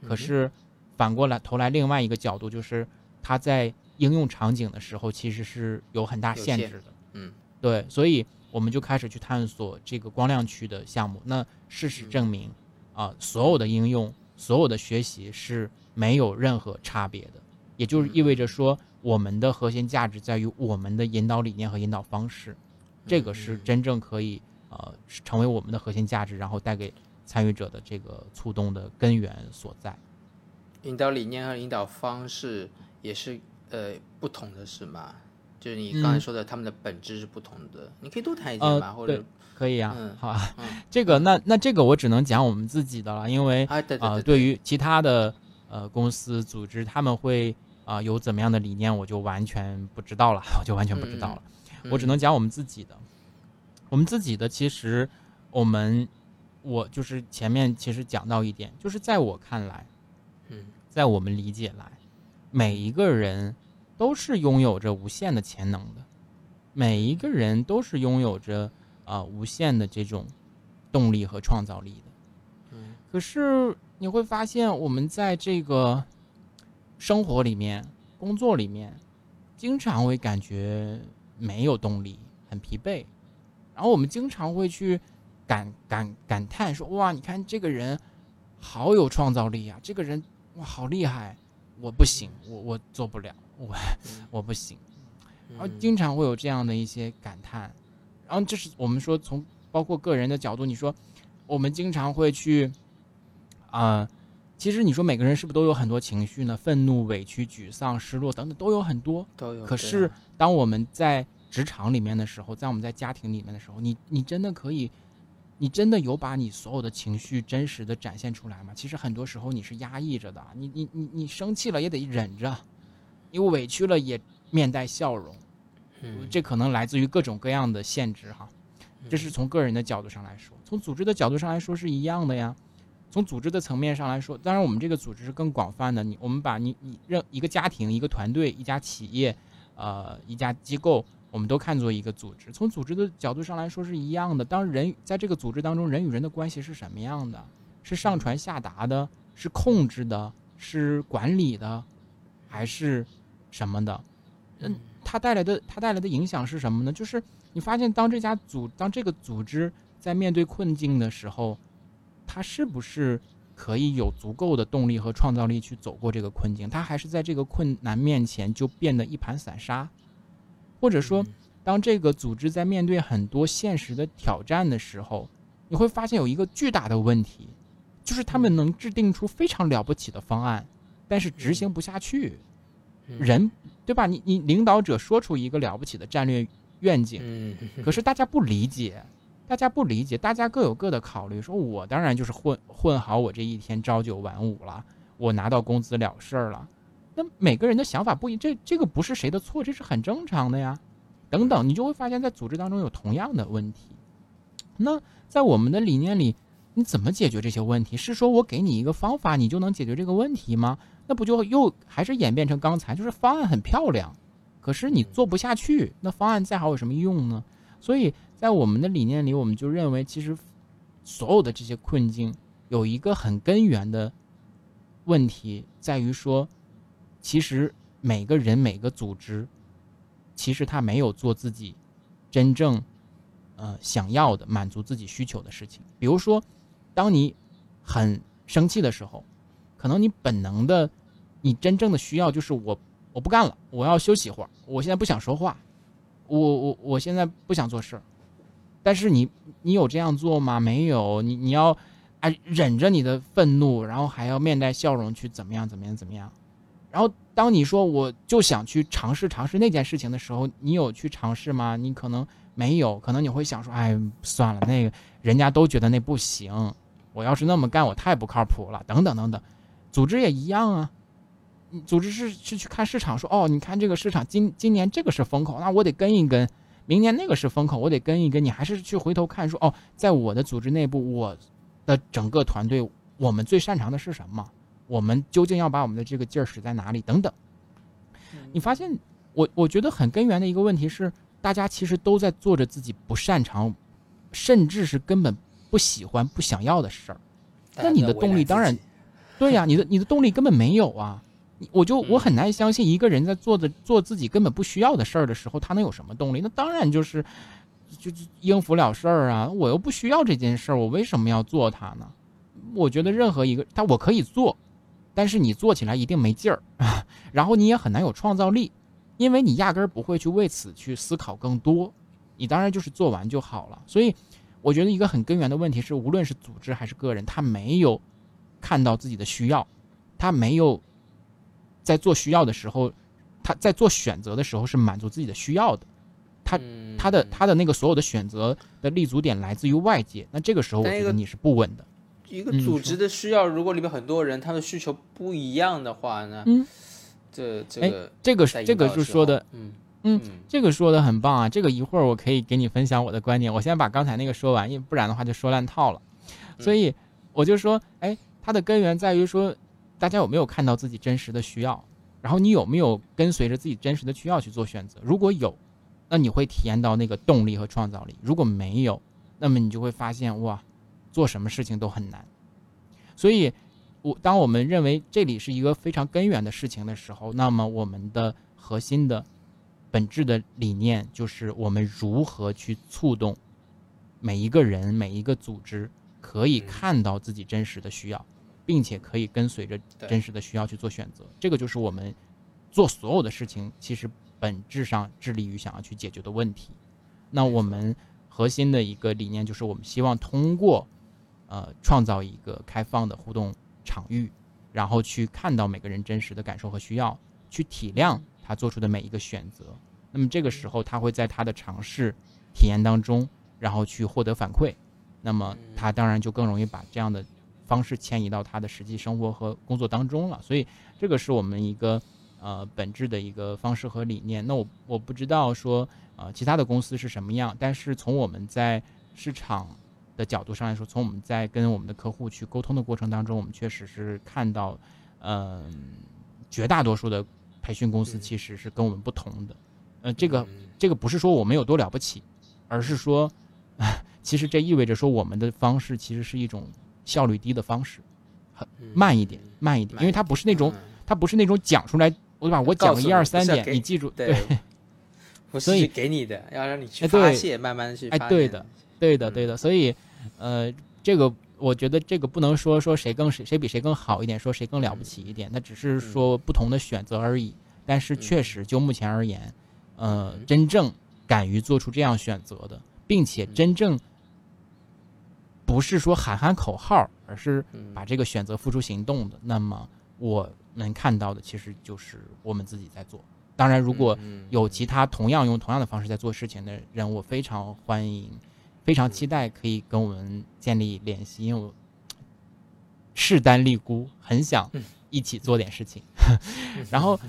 可嗯是反过来投来另外一个角度就是他在应用场景的时候其实是有很大限限制的。嗯对，所以我们就开始去探索这个光亮区的项目。那事实证明，啊、所有的应用、所有的学习是没有任何差别的，也就是意味着说，我们的核心价值在于我们的引导理念和引导方式，这个是嗯真正可以呃成为我们的核心价值，然后带给参与者的这个触动的根源所在。引导理念和引导方式也是呃不同的，是吗？就是你刚才嗯说的，他们的本质是不同的。你可以多谈一呃点吗？或者可以啊，嗯好啊，嗯 这个那那这个我只能讲我们自己的了，因为啊，对于其他的呃公司组织，他们会啊、有怎么样的理念，我就完全不知道了，我就完全不知道了。我只嗯能讲我们自己的。我们自己的其实，我们我就是前面其实讲到一点，就是在我看来，嗯在我们理解来，每一个人都是拥有着无限的潜能的，每一个人都是拥有着啊、无限的这种动力和创造力的。嗯可是你会发现，我们在这个生活里面、工作里面，经常会感觉没有动力，很疲惫。然后我们经常会去感感感叹说：“哇，你看这个人好有创造力啊，这个人哇好厉害，我不行，我我做不了，我我不行。”然后嗯经常会有这样的一些感叹，然后这是我们说从包括个人的角度，你说我们经常会去，啊、其实你说每个人是不是都有很多情绪呢？愤怒、委屈、沮丧、失落等等都有很多。都有。可是啊当我们在职场里面的时候，在我们在家庭里面的时候，你你真的可以，你真的有把你所有的情绪真实的展现出来吗？其实很多时候你是压抑着的，你你你你生气了也得忍着，你委屈了也面带笑容。嗯这可能来自于各种各样的限制哈，这是从个人的角度上来说，从组织的角度上来说是一样的呀。从组织的层面上来说，当然我们这个组织是更广泛的。你我们把你你任一个家庭、一个团队、一家企业，呃，一家机构，我们都看作一个组织。从组织的角度上来说是一样的。当人在这个组织当中，人与人的关系是什么样的？是上传下达的？是控制的？是管理的？还是什么的？嗯，它带来的它带来的影响是什么呢？就是你发现，当这家组当这个组织在面对困境的时候，它是不是可以有足够的动力和创造力去走过这个困境？它还是在这个困难面前就变得一盘散沙，或者说，当这个组织在面对很多现实的挑战的时候，你会发现有一个巨大的问题，就是他们能制定出非常了不起的方案，但是执行不下去。嗯人对吧？你你领导者说出一个了不起的战略愿景，嗯可是大家不理解，大家不理解，大家各有各的考虑。说我当然就是混混好我这一天朝九晚五了，我拿到工资了事儿了。那每个人的想法不一，这这个不是谁的错，这是很正常的呀。等等，你就会发现在组织当中有同样的问题。那在我们的理念里，你怎么解决这些问题？是说我给你一个方法，你就能解决这个问题吗？那不就又还是演变成刚才，就是方案很漂亮，可是你做不下去，那方案再好有什么用呢？所以在我们的理念里，我们就认为，其实所有的这些困境有一个很根源的问题，在于说，其实每个人、每个组织，其实他没有做自己真正呃想要的、满足自己需求的事情。比如说，当你很生气的时候，可能你本能的，你真正的需要就是我我不干了，我要休息一会儿，我现在不想说话，我我我现在不想做事。但是你你有这样做吗？没有，你你要哎忍着你的愤怒，然后还要面带笑容去怎么样怎么样怎么样。然后当你说我就想去尝试尝试那件事情的时候，你有去尝试吗？你可能没有，可能你会想说，哎，算了，那个人家都觉得那不行，我要是那么干，我太不靠谱了，等等等等。组织也一样啊，组织是是去看市场，说哦，你看这个市场今今年这个是风口，那我得跟一跟；明年那个是风口，我得跟一跟。你还是去回头看说，哦，在我的组织内部，我的整个团队，我们最擅长的是什么？我们究竟要把我们的这个劲儿使在哪里？等等。你发现，我我觉得很根源的一个问题是。大家其实都在做着自己不擅长，甚至是根本不喜欢、不想要的事儿。那你的动力当然，对呀，你的你的动力根本没有啊！我就我很难相信一个人在做的做自己根本不需要的事儿的时候，他能有什么动力？那当然就是就应付了事儿啊！我又不需要这件事儿，我为什么要做它呢？我觉得任何一个他我可以做，但是你做起来一定没劲儿，然后你也很难有创造力。因为你压根儿不会去为此去思考更多，你当然就是做完就好了。所以，我觉得一个很根源的问题是，无论是组织还是个人，他没有看到自己的需要，他没有在做需要的时候，他在做选择的时候是满足自己的需要的，他他的他的那个所有的选择的立足点来自于外界，那这个时候我觉得你是不稳的。一个组织的需要，如果里面很多人他的需求不一样的话呢？这这个这个是这个是说的，嗯嗯，这个说的很棒啊！这个一会儿我可以给你分享我的观点。我先把刚才那个说完，因为不然的话就说烂套了。所以我就说，哎，它的根源在于说，大家有没有看到自己真实的需要？然后你有没有跟随着自己真实的需要去做选择？如果有，那你会体验到那个动力和创造力；如果没有，那么你就会发现，哇，做什么事情都很难。所以。我当我们认为这里是一个非常根源的事情的时候，那么我们的核心的、本质的理念就是我们如何去触动每一个人、每一个组织可以看到自己真实的需要，并且可以跟随着真实的需要去做选择。这个就是我们做所有的事情其实本质上致力于想要去解决的问题。那我们核心的一个理念就是，我们希望通过呃创造一个开放的互动。场域，然后去看到每个人真实的感受和需要，去体谅他做出的每一个选择。那么这个时候，他会在他的尝试体验当中，然后去获得反馈。那么他当然就更容易把这样的方式迁移到他的实际生活和工作当中了。所以这个是我们一个呃本质的一个方式和理念。那我我不知道说呃其他的公司是什么样，但是从我们在市场。的角度上来说，从我们在跟我们的客户去沟通的过程当中，我们确实是看到，嗯，绝大多数的培训公司其实是跟我们不同的。呃，这个这个不是说我们有多了不起，而是说，其实这意味着说我们的方式其实是一种效率低的方式，很慢一点，慢一点，因为它不是那种它不是那种讲出来，我把我讲个一二三点，你记住，对，所以给你的要让你去发泄，慢慢的去，哎，对的，对的，对的，所以。呃，这个我觉得这个不能说说谁更谁谁比谁更好一点，说谁更了不起一点，那只是说不同的选择而已。但是确实就目前而言，呃，真正敢于做出这样选择的，并且真正不是说喊喊口号，而是把这个选择付出行动的，那么我能看到的其实就是我们自己在做。当然，如果有其他同样用同样的方式在做事情的人，我非常欢迎。非常期待可以跟我们建立联系，因为我势单力孤，很想一起做点事情。然后，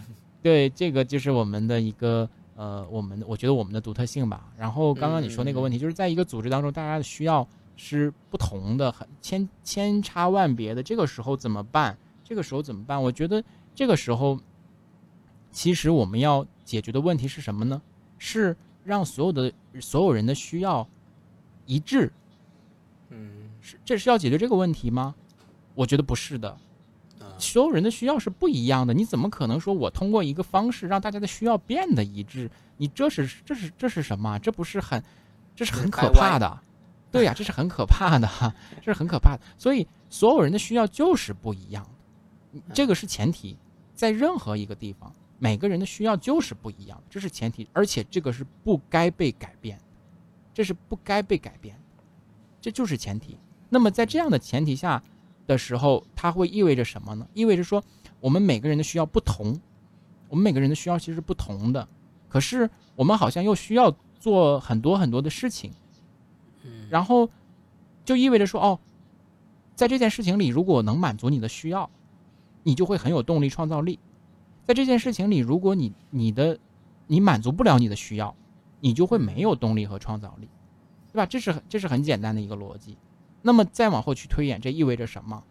对这个就是我们的一个呃，我们我觉得我们的独特性吧。然后刚刚你说那个问题，就是在一个组织当中，大家的需要是不同的，很千千差万别的。这个时候怎么办？这个时候怎么办？我觉得这个时候，其实我们要解决的问题是什么呢？是让所有的所有人的需要。一致，嗯，是这是要解决这个问题吗？我觉得不是的，所有人的需要是不一样的，你怎么可能说我通过一个方式让大家的需要变得一致？你这是这是这是什么？这不是很，这是很可怕的，对呀，这是很可怕的，这是很可怕的。所以所有人的需要就是不一样的，这个是前提，在任何一个地方，每个人的需要就是不一样，这是前提，而且这个是不该被改变。这是不该被改变，这就是前提。那么在这样的前提下的时候，它会意味着什么呢？意味着说，我们每个人的需要不同，我们每个人的需要其实是不同的。可是我们好像又需要做很多很多的事情，嗯，然后就意味着说，哦，在这件事情里，如果能满足你的需要，你就会很有动力、创造力；在这件事情里，如果你你的你满足不了你的需要，你就会没有动力和创造力，对吧？这是这是很简单的一个逻辑。那么再往后去推演，这意味着什么？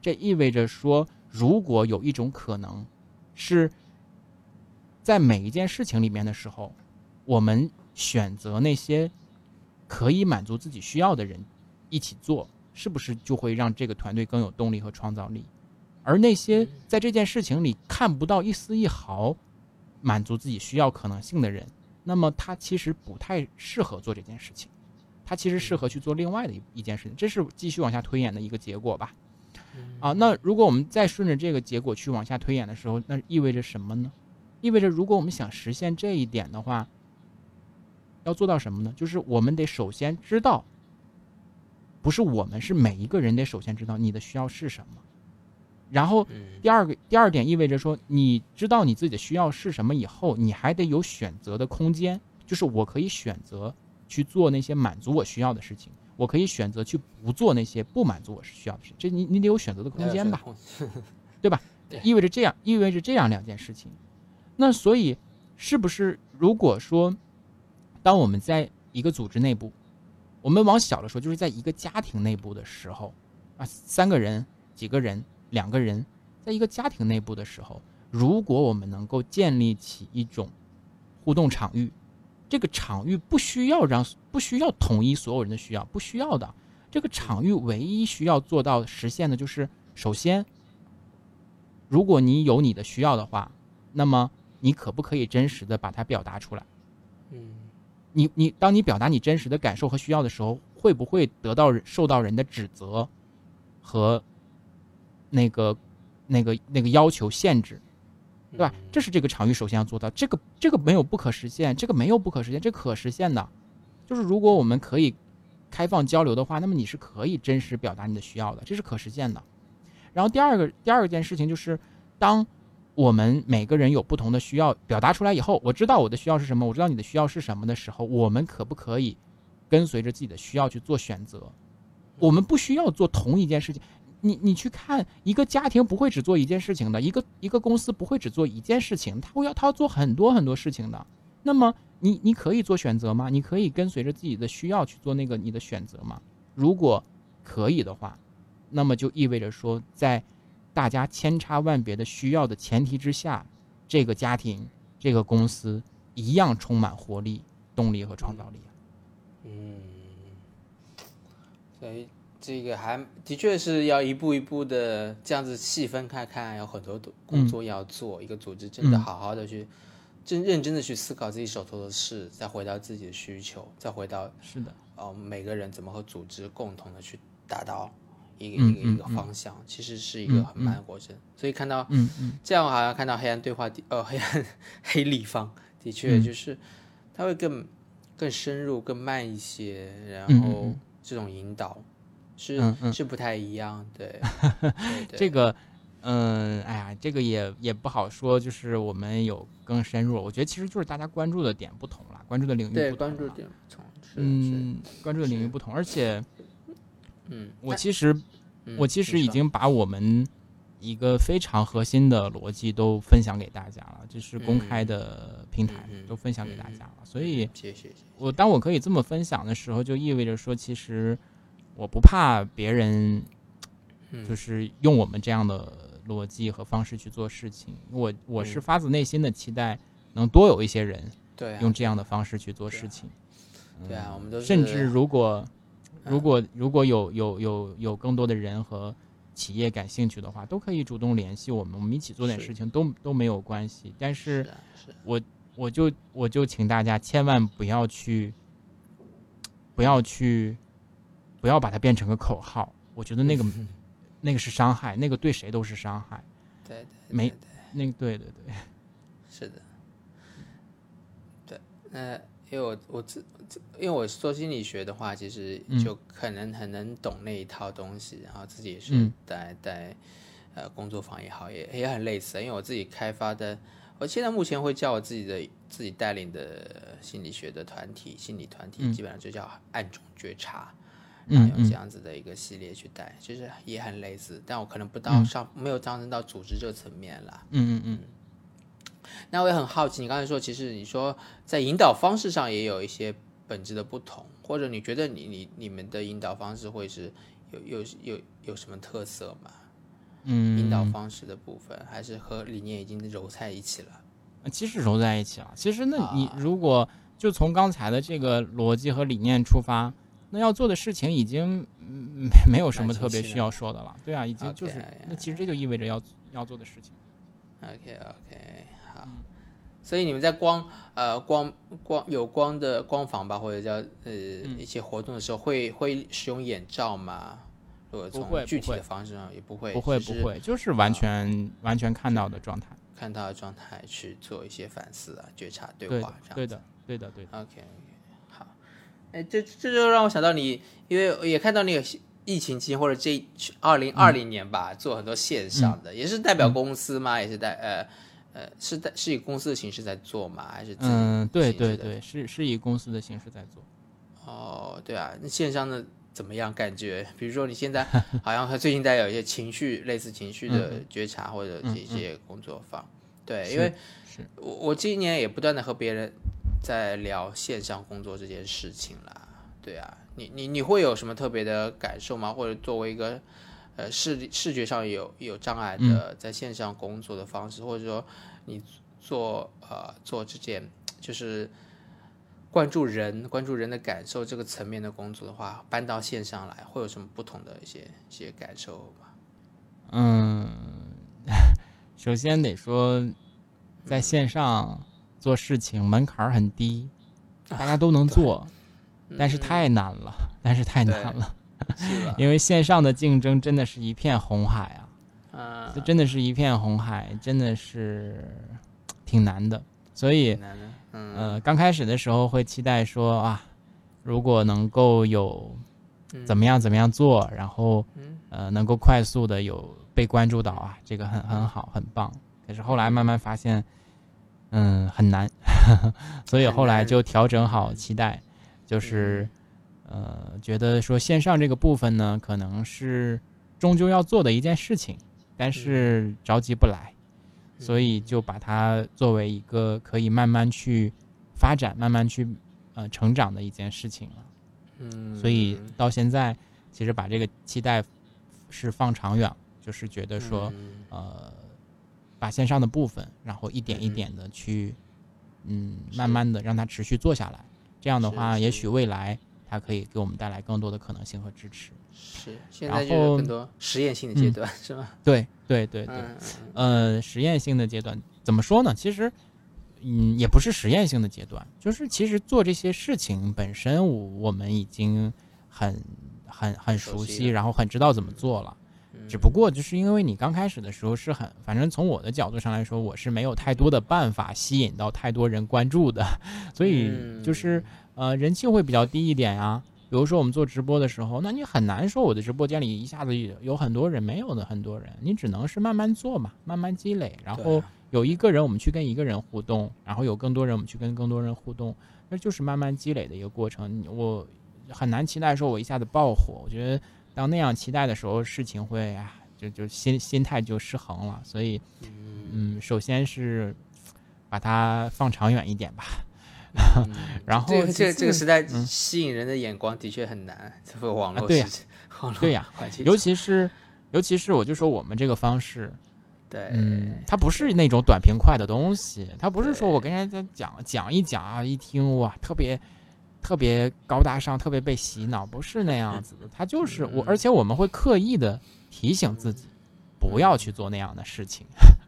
这意味着说，如果有一种可能，是在每一件事情里面的时候，我们选择那些可以满足自己需要的人一起做，是不是就会让这个团队更有动力和创造力？而那些在这件事情里看不到一丝一毫满足自己需要可能性的人，那么他其实不太适合做这件事情，他其实适合去做另外的一一件事情。这是继续往下推演的一个结果吧？啊，那如果我们再顺着这个结果去往下推演的时候，那意味着什么呢？意味着如果我们想实现这一点的话，要做到什么呢？就是我们得首先知道，不是我们，是每一个人得首先知道你的需要是什么。然后第二个第二点意味着说，你知道你自己的需要是什么以后，你还得有选择的空间，就是我可以选择去做那些满足我需要的事情。我可以选择去不做那些不满足我需要的事，这你你得有选择的空间吧，对吧？意味着这样，意味着这样两件事情。那所以，是不是如果说，当我们在一个组织内部，我们往小了说，就是在一个家庭内部的时候，啊，三个人、几个人、两个人，在一个家庭内部的时候，如果我们能够建立起一种互动场域。这个场域不需要让不需要统一所有人的需要，不需要的。这个场域唯一需要做到实现的就是，首先，如果你有你的需要的话，那么你可不可以真实的把它表达出来？嗯，你你当你表达你真实的感受和需要的时候，会不会得到受到人的指责和那个那个那个要求限制？对吧？这是这个场域首先要做到，这个这个没有不可实现，这个没有不可实现，这可实现的，就是如果我们可以开放交流的话，那么你是可以真实表达你的需要的，这是可实现的。然后第二个第二件事情就是，当我们每个人有不同的需要表达出来以后，我知道我的需要是什么，我知道你的需要是什么的时候，我们可不可以跟随着自己的需要去做选择？我们不需要做同一件事情。你你去看一个家庭不会只做一件事情的，一个一个公司不会只做一件事情，他会要他要做很多很多事情的。那么你你可以做选择吗？你可以跟随着自己的需要去做那个你的选择吗？如果可以的话，那么就意味着说，在大家千差万别的需要的前提之下，这个家庭这个公司一样充满活力、动力和创造力。嗯，所以。这个还的确是要一步一步的这样子细分开看，有很多工作要做。一个组织真的好好的去，真认真的去思考自己手头的事，再回到自己的需求，再回到是的，哦，每个人怎么和组织共同的去达到一个一个一个方向，其实是一个很慢的过程。所以看到，嗯嗯，这样好像看到黑暗对话，呃，黑暗黑立方的确就是它会更更深入、更慢一些，然后这种引导。是是不太一样，对，这个，嗯，哎呀，这个也也不好说，就是我们有更深入，我觉得其实就是大家关注的点不同了，关注的领域对，关注点不同，嗯，关注的领域不同，而且，嗯，我其实我其实已经把我们一个非常核心的逻辑都分享给大家了，就是公开的平台都分享给大家了，所以，谢谢，我当我可以这么分享的时候，就意味着说，其实。我不怕别人，就是用我们这样的逻辑和方式去做事情。我我是发自内心的期待，能多有一些人对用这样的方式去做事情。对啊，我们都甚至如果如果如果有有有有更多的人和企业感兴趣的话，都可以主动联系我们，我们一起做点事情都都没有关系。但是，我我就我就请大家千万不要去不要去。不要把它变成个口号，我觉得那个 那个是伤害，那个对谁都是伤害。对对，没那个对对对，是的。对，呃，因为我我自因为我做心理学的话，其实就可能很能懂那一套东西，然后自己也是在在呃工作坊也好，也也很类似，因为我自己开发的我现在目前会叫我自己的自己带领的心理学的团体，心理团体嗯。基本上就叫暗中觉察，嗯嗯这样子的一个系列去带，其实也很类似，但我可能不到嗯上、没有上升到组织这个层面啦。嗯嗯嗯，那我也很好奇，你刚才说，其实你说在引导方式上也有一些本质的不同，或者你觉得你你你们的引导方式会是有有有有什么特色吗？嗯，引导方式的部分，还是和理念已经揉在一起了？其实揉在一起了。其实那你啊如果就从刚才的这个逻辑和理念出发，那要做的事情已经嗯没 没有什么特别需要说的了。对啊，已经就是那其实这就意味着要要做的事情。OK OK，好。嗯所以你们在光呃光光有光的光房吧，或者叫呃、嗯一些活动的时候，会会使用眼罩吗？如果不会从具体的方式上也不会，不会不会，就是完全完全看到的状态。看到的状态去做一些反思啊、觉察、对对话这样。的对的对的对的。OK。哎，这这就让我想到你，因为也看到你有疫情期间或者这二零二零年吧，做很多线上的，也是代表公司吗？也是代呃呃是代是以公司的形式在做吗？还是自己嗯，对对对，是是以公司的形式在做。哦，对啊，那线上的怎么样？感觉，比如说你现在 好像和最近在有一些情绪类似情绪的觉察或者这些工作坊，对，因是为是我我今年也不断的和别人在聊线上工作这件事情啦，对啊，你你你会有什么特别的感受吗？或者作为一个呃视视觉上有有障碍的在线上工作的方式，或者说你做呃做这件就是关注人、关注人的感受这个层面的工作的话，搬到线上来会有什么不同的一些一些感受吗？嗯，首先得说，在线上做事情门槛儿很低，大家都能做，但是太难了，但是太难了，是？因为线上的竞争真的是一片红海啊，啊，这真的是一片红海，真的是挺难的，所以呃，刚开始的时候会期待说啊，如果能够有怎么样怎么样做，然后嗯。呃能够快速的有被关注到啊，这个很很好，很棒。可是后来慢慢发现，嗯，很难，所以后来就调整好期待，就是呃觉得说线上这个部分呢，可能是终究要做的一件事情，但是着急不来。所以就把它作为一个可以慢慢去发展、慢慢去呃成长的一件事情了。嗯，所以到现在，其实把这个期待是放长远，就是觉得说，嗯呃，把线上的部分，然后一点一点的去，嗯，慢慢的让它持续做下来。这样的话，也许未来它可以给我们带来更多的可能性和支持。是现然在就是后更多实验性的阶段，是吗？对对对对，嗯呃，实验性的阶段怎么说呢？其实，嗯，也不是实验性的阶段，就是其实做这些事情本身，我我们已经很很很熟悉，熟悉然后很知道怎么做了。只不过就是因为你刚开始的时候是很，反正从我的角度上来说，我是没有太多的办法吸引到太多人关注的，所以就是呃人气会比较低一点啊。比如说我们做直播的时候，那你很难说我的直播间里一下子有很多人，没有的很多人，你只能是慢慢做嘛，慢慢积累，然后有一个人我们去跟一个人互动，然后有更多人我们去跟更多人互动，那就是慢慢积累的一个过程。我很难期待说我一下子爆火，我觉得当那样期待的时候，事情会啊，就就心心态就失衡了。所以，嗯，首先是把它放长远一点吧。然后这个这个这个时代嗯。吸引人的眼光的确很难，这个网络对呀网络对呀尤其是尤其是我就说我们这个方式，对，嗯，它不是那种短平快的东西，它不是说我跟人家讲讲一讲啊，一听哇特别特别高大上，特别被洗脑，不是那样子的。他就是我，而且我们会刻意的提醒自己，不要去做那样的事情，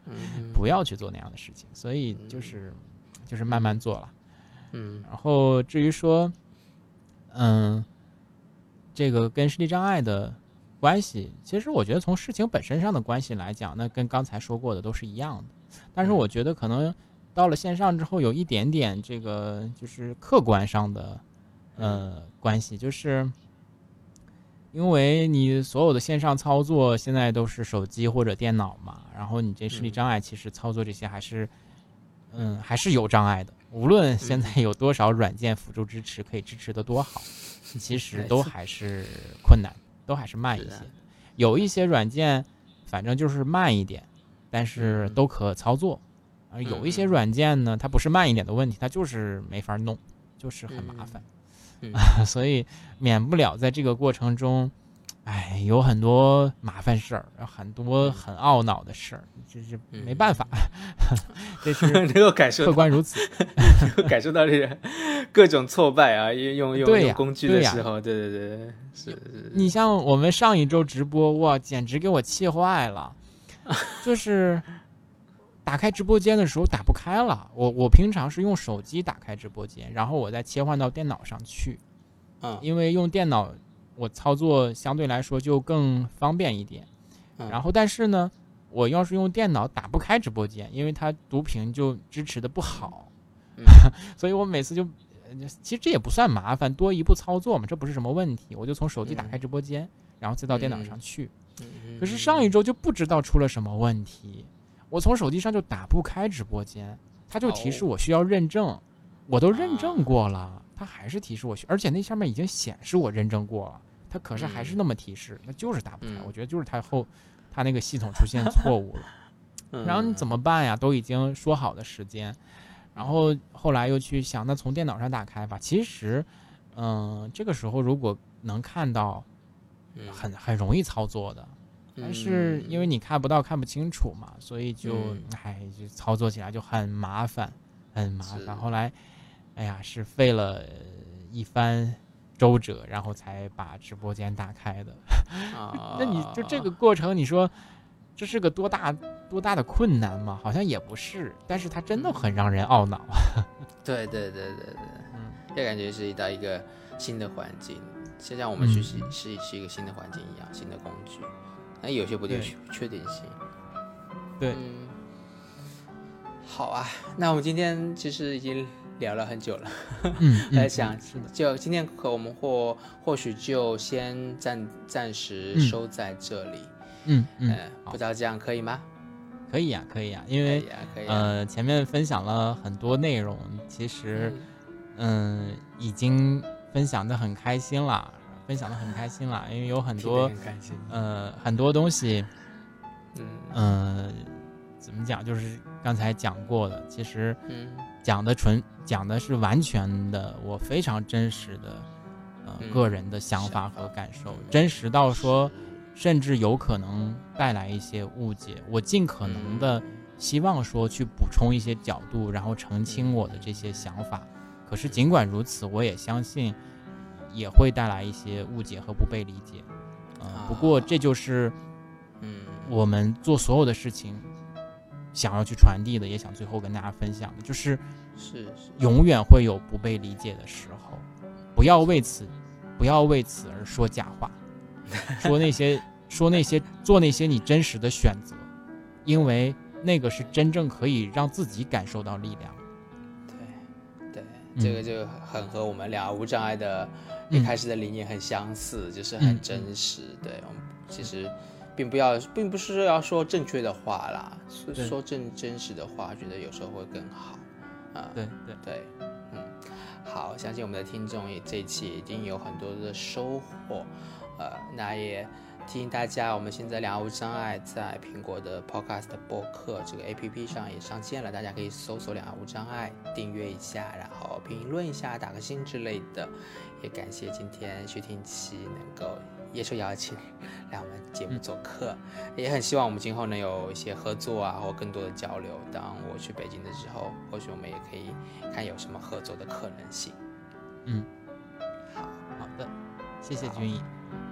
嗯不要去做那样的事情。所以就是就是慢慢做了。嗯然后至于说，嗯，这个跟视力障碍的关系，其实我觉得从事情本身上的关系来讲，那跟刚才说过的都是一样的。但是我觉得可能到了线上之后，有一点点这个就是客观上的呃关系，就是因为你所有的线上操作现在都是手机或者电脑嘛，然后你这视力障碍其实操作这些还是嗯，还是有障碍的。无论现在有多少软件辅助支持，可以支持的多好，其实都还是困难，都还是慢一些。有一些软件，反正就是慢一点，但是都可操作。而有一些软件呢，它不是慢一点的问题，它就是没法弄，就是很麻烦。所以免不了在这个过程中。哎，有很多麻烦事儿，很多很懊恼的事儿，这是没办法，这是 能够感受，客观如此，感受到这个各种挫败啊，用用用工具的时候，对对对，是是。你像我们上一周直播，哇，简直给我气坏了，就是打开直播间的时候打不开了，我我平常是用手机打开直播间，然后我再切换到电脑上去，嗯，因为用电脑。我操作相对来说就更方便一点，然后但是呢，我要是用电脑打不开直播间，因为它读屏就支持的不好，所以我每次就，其实这也不算麻烦，多一步操作嘛，这不是什么问题，我就从手机打开直播间，然后再到电脑上去。可是上一周就不知道出了什么问题，我从手机上就打不开直播间，它就提示我需要认证，我都认证过了，它还是提示我需，而且那上面已经显示我认证过了。它可是还是那么提示，那就是打不开。我觉得就是它后，它那个系统出现错误了。然后你怎么办呀？都已经说好的时间，然后后来又去想，那从电脑上打开吧。其实，嗯，这个时候如果能看到，很很容易操作的。但是因为你看不到、看不清楚嘛，所以就哎，就操作起来就很麻烦，很麻烦。后来，哎呀，是费了一番。周折，然后才把直播间打开的。那你就这个过程，你说这是个多大多大的困难吗？好像也不是，但是它真的很让人懊恼。对对对对对，嗯，这感觉是到一个新的环境，就像我们学习是是一个新的环境一样，新的工具，那有些不确确定性。对，好啊，那我们今天其实已经。聊了很久了，嗯，在想就今天可我们或或许就先暂暂时收在这里，嗯嗯，不知道这样可以吗？可以呀，可以呀，因为呃前面分享了很多内容，其实嗯已经分享的很开心了，分享的很开心啦，因为有很多呃很多东西，嗯怎么讲就是刚才讲过的，其实嗯。讲的纯讲的是完全的，我非常真实的，呃，个人的想法和感受，真实到说，甚至有可能带来一些误解。我尽可能的希望说去补充一些角度，然后澄清我的这些想法。可是尽管如此，我也相信也会带来一些误解和不被理解。嗯，不过这就是，嗯，我们做所有的事情。想要去传递的，也想最后跟大家分享的，就是是是，永远会有不被理解的时候，不要为此，不要为此而说假话，说那些说那些做那些你真实的选择，因为那个是真正可以让自己感受到力量。对对，这个就很和我们俩无障碍的一开始的理念很相似，就是很真实。对我们其实。并不要，并不是要说正确的话啦，说说正真实的话，觉得有时候会更好，啊，对对对，嗯，好，相信我们的听众也这一期一定有很多的收获，呃，那也提醒大家，我们现在两无障碍在苹果的 Podcast 播客这个 APP 上也上线了，大家可以搜索两无障碍，订阅一下，然后评论一下，打个心之类的，也感谢今天徐听琪能够。接受邀请来我们节目做客，也很希望我们今后能有一些合作啊，或更多的交流。当我去北京的时候，或许我们也可以看有什么合作的可能性。嗯，好好的，谢谢君毅，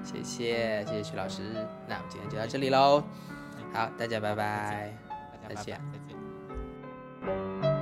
谢谢谢谢徐老师，那我们今天就到这里喽。好，大家拜拜，再见再见。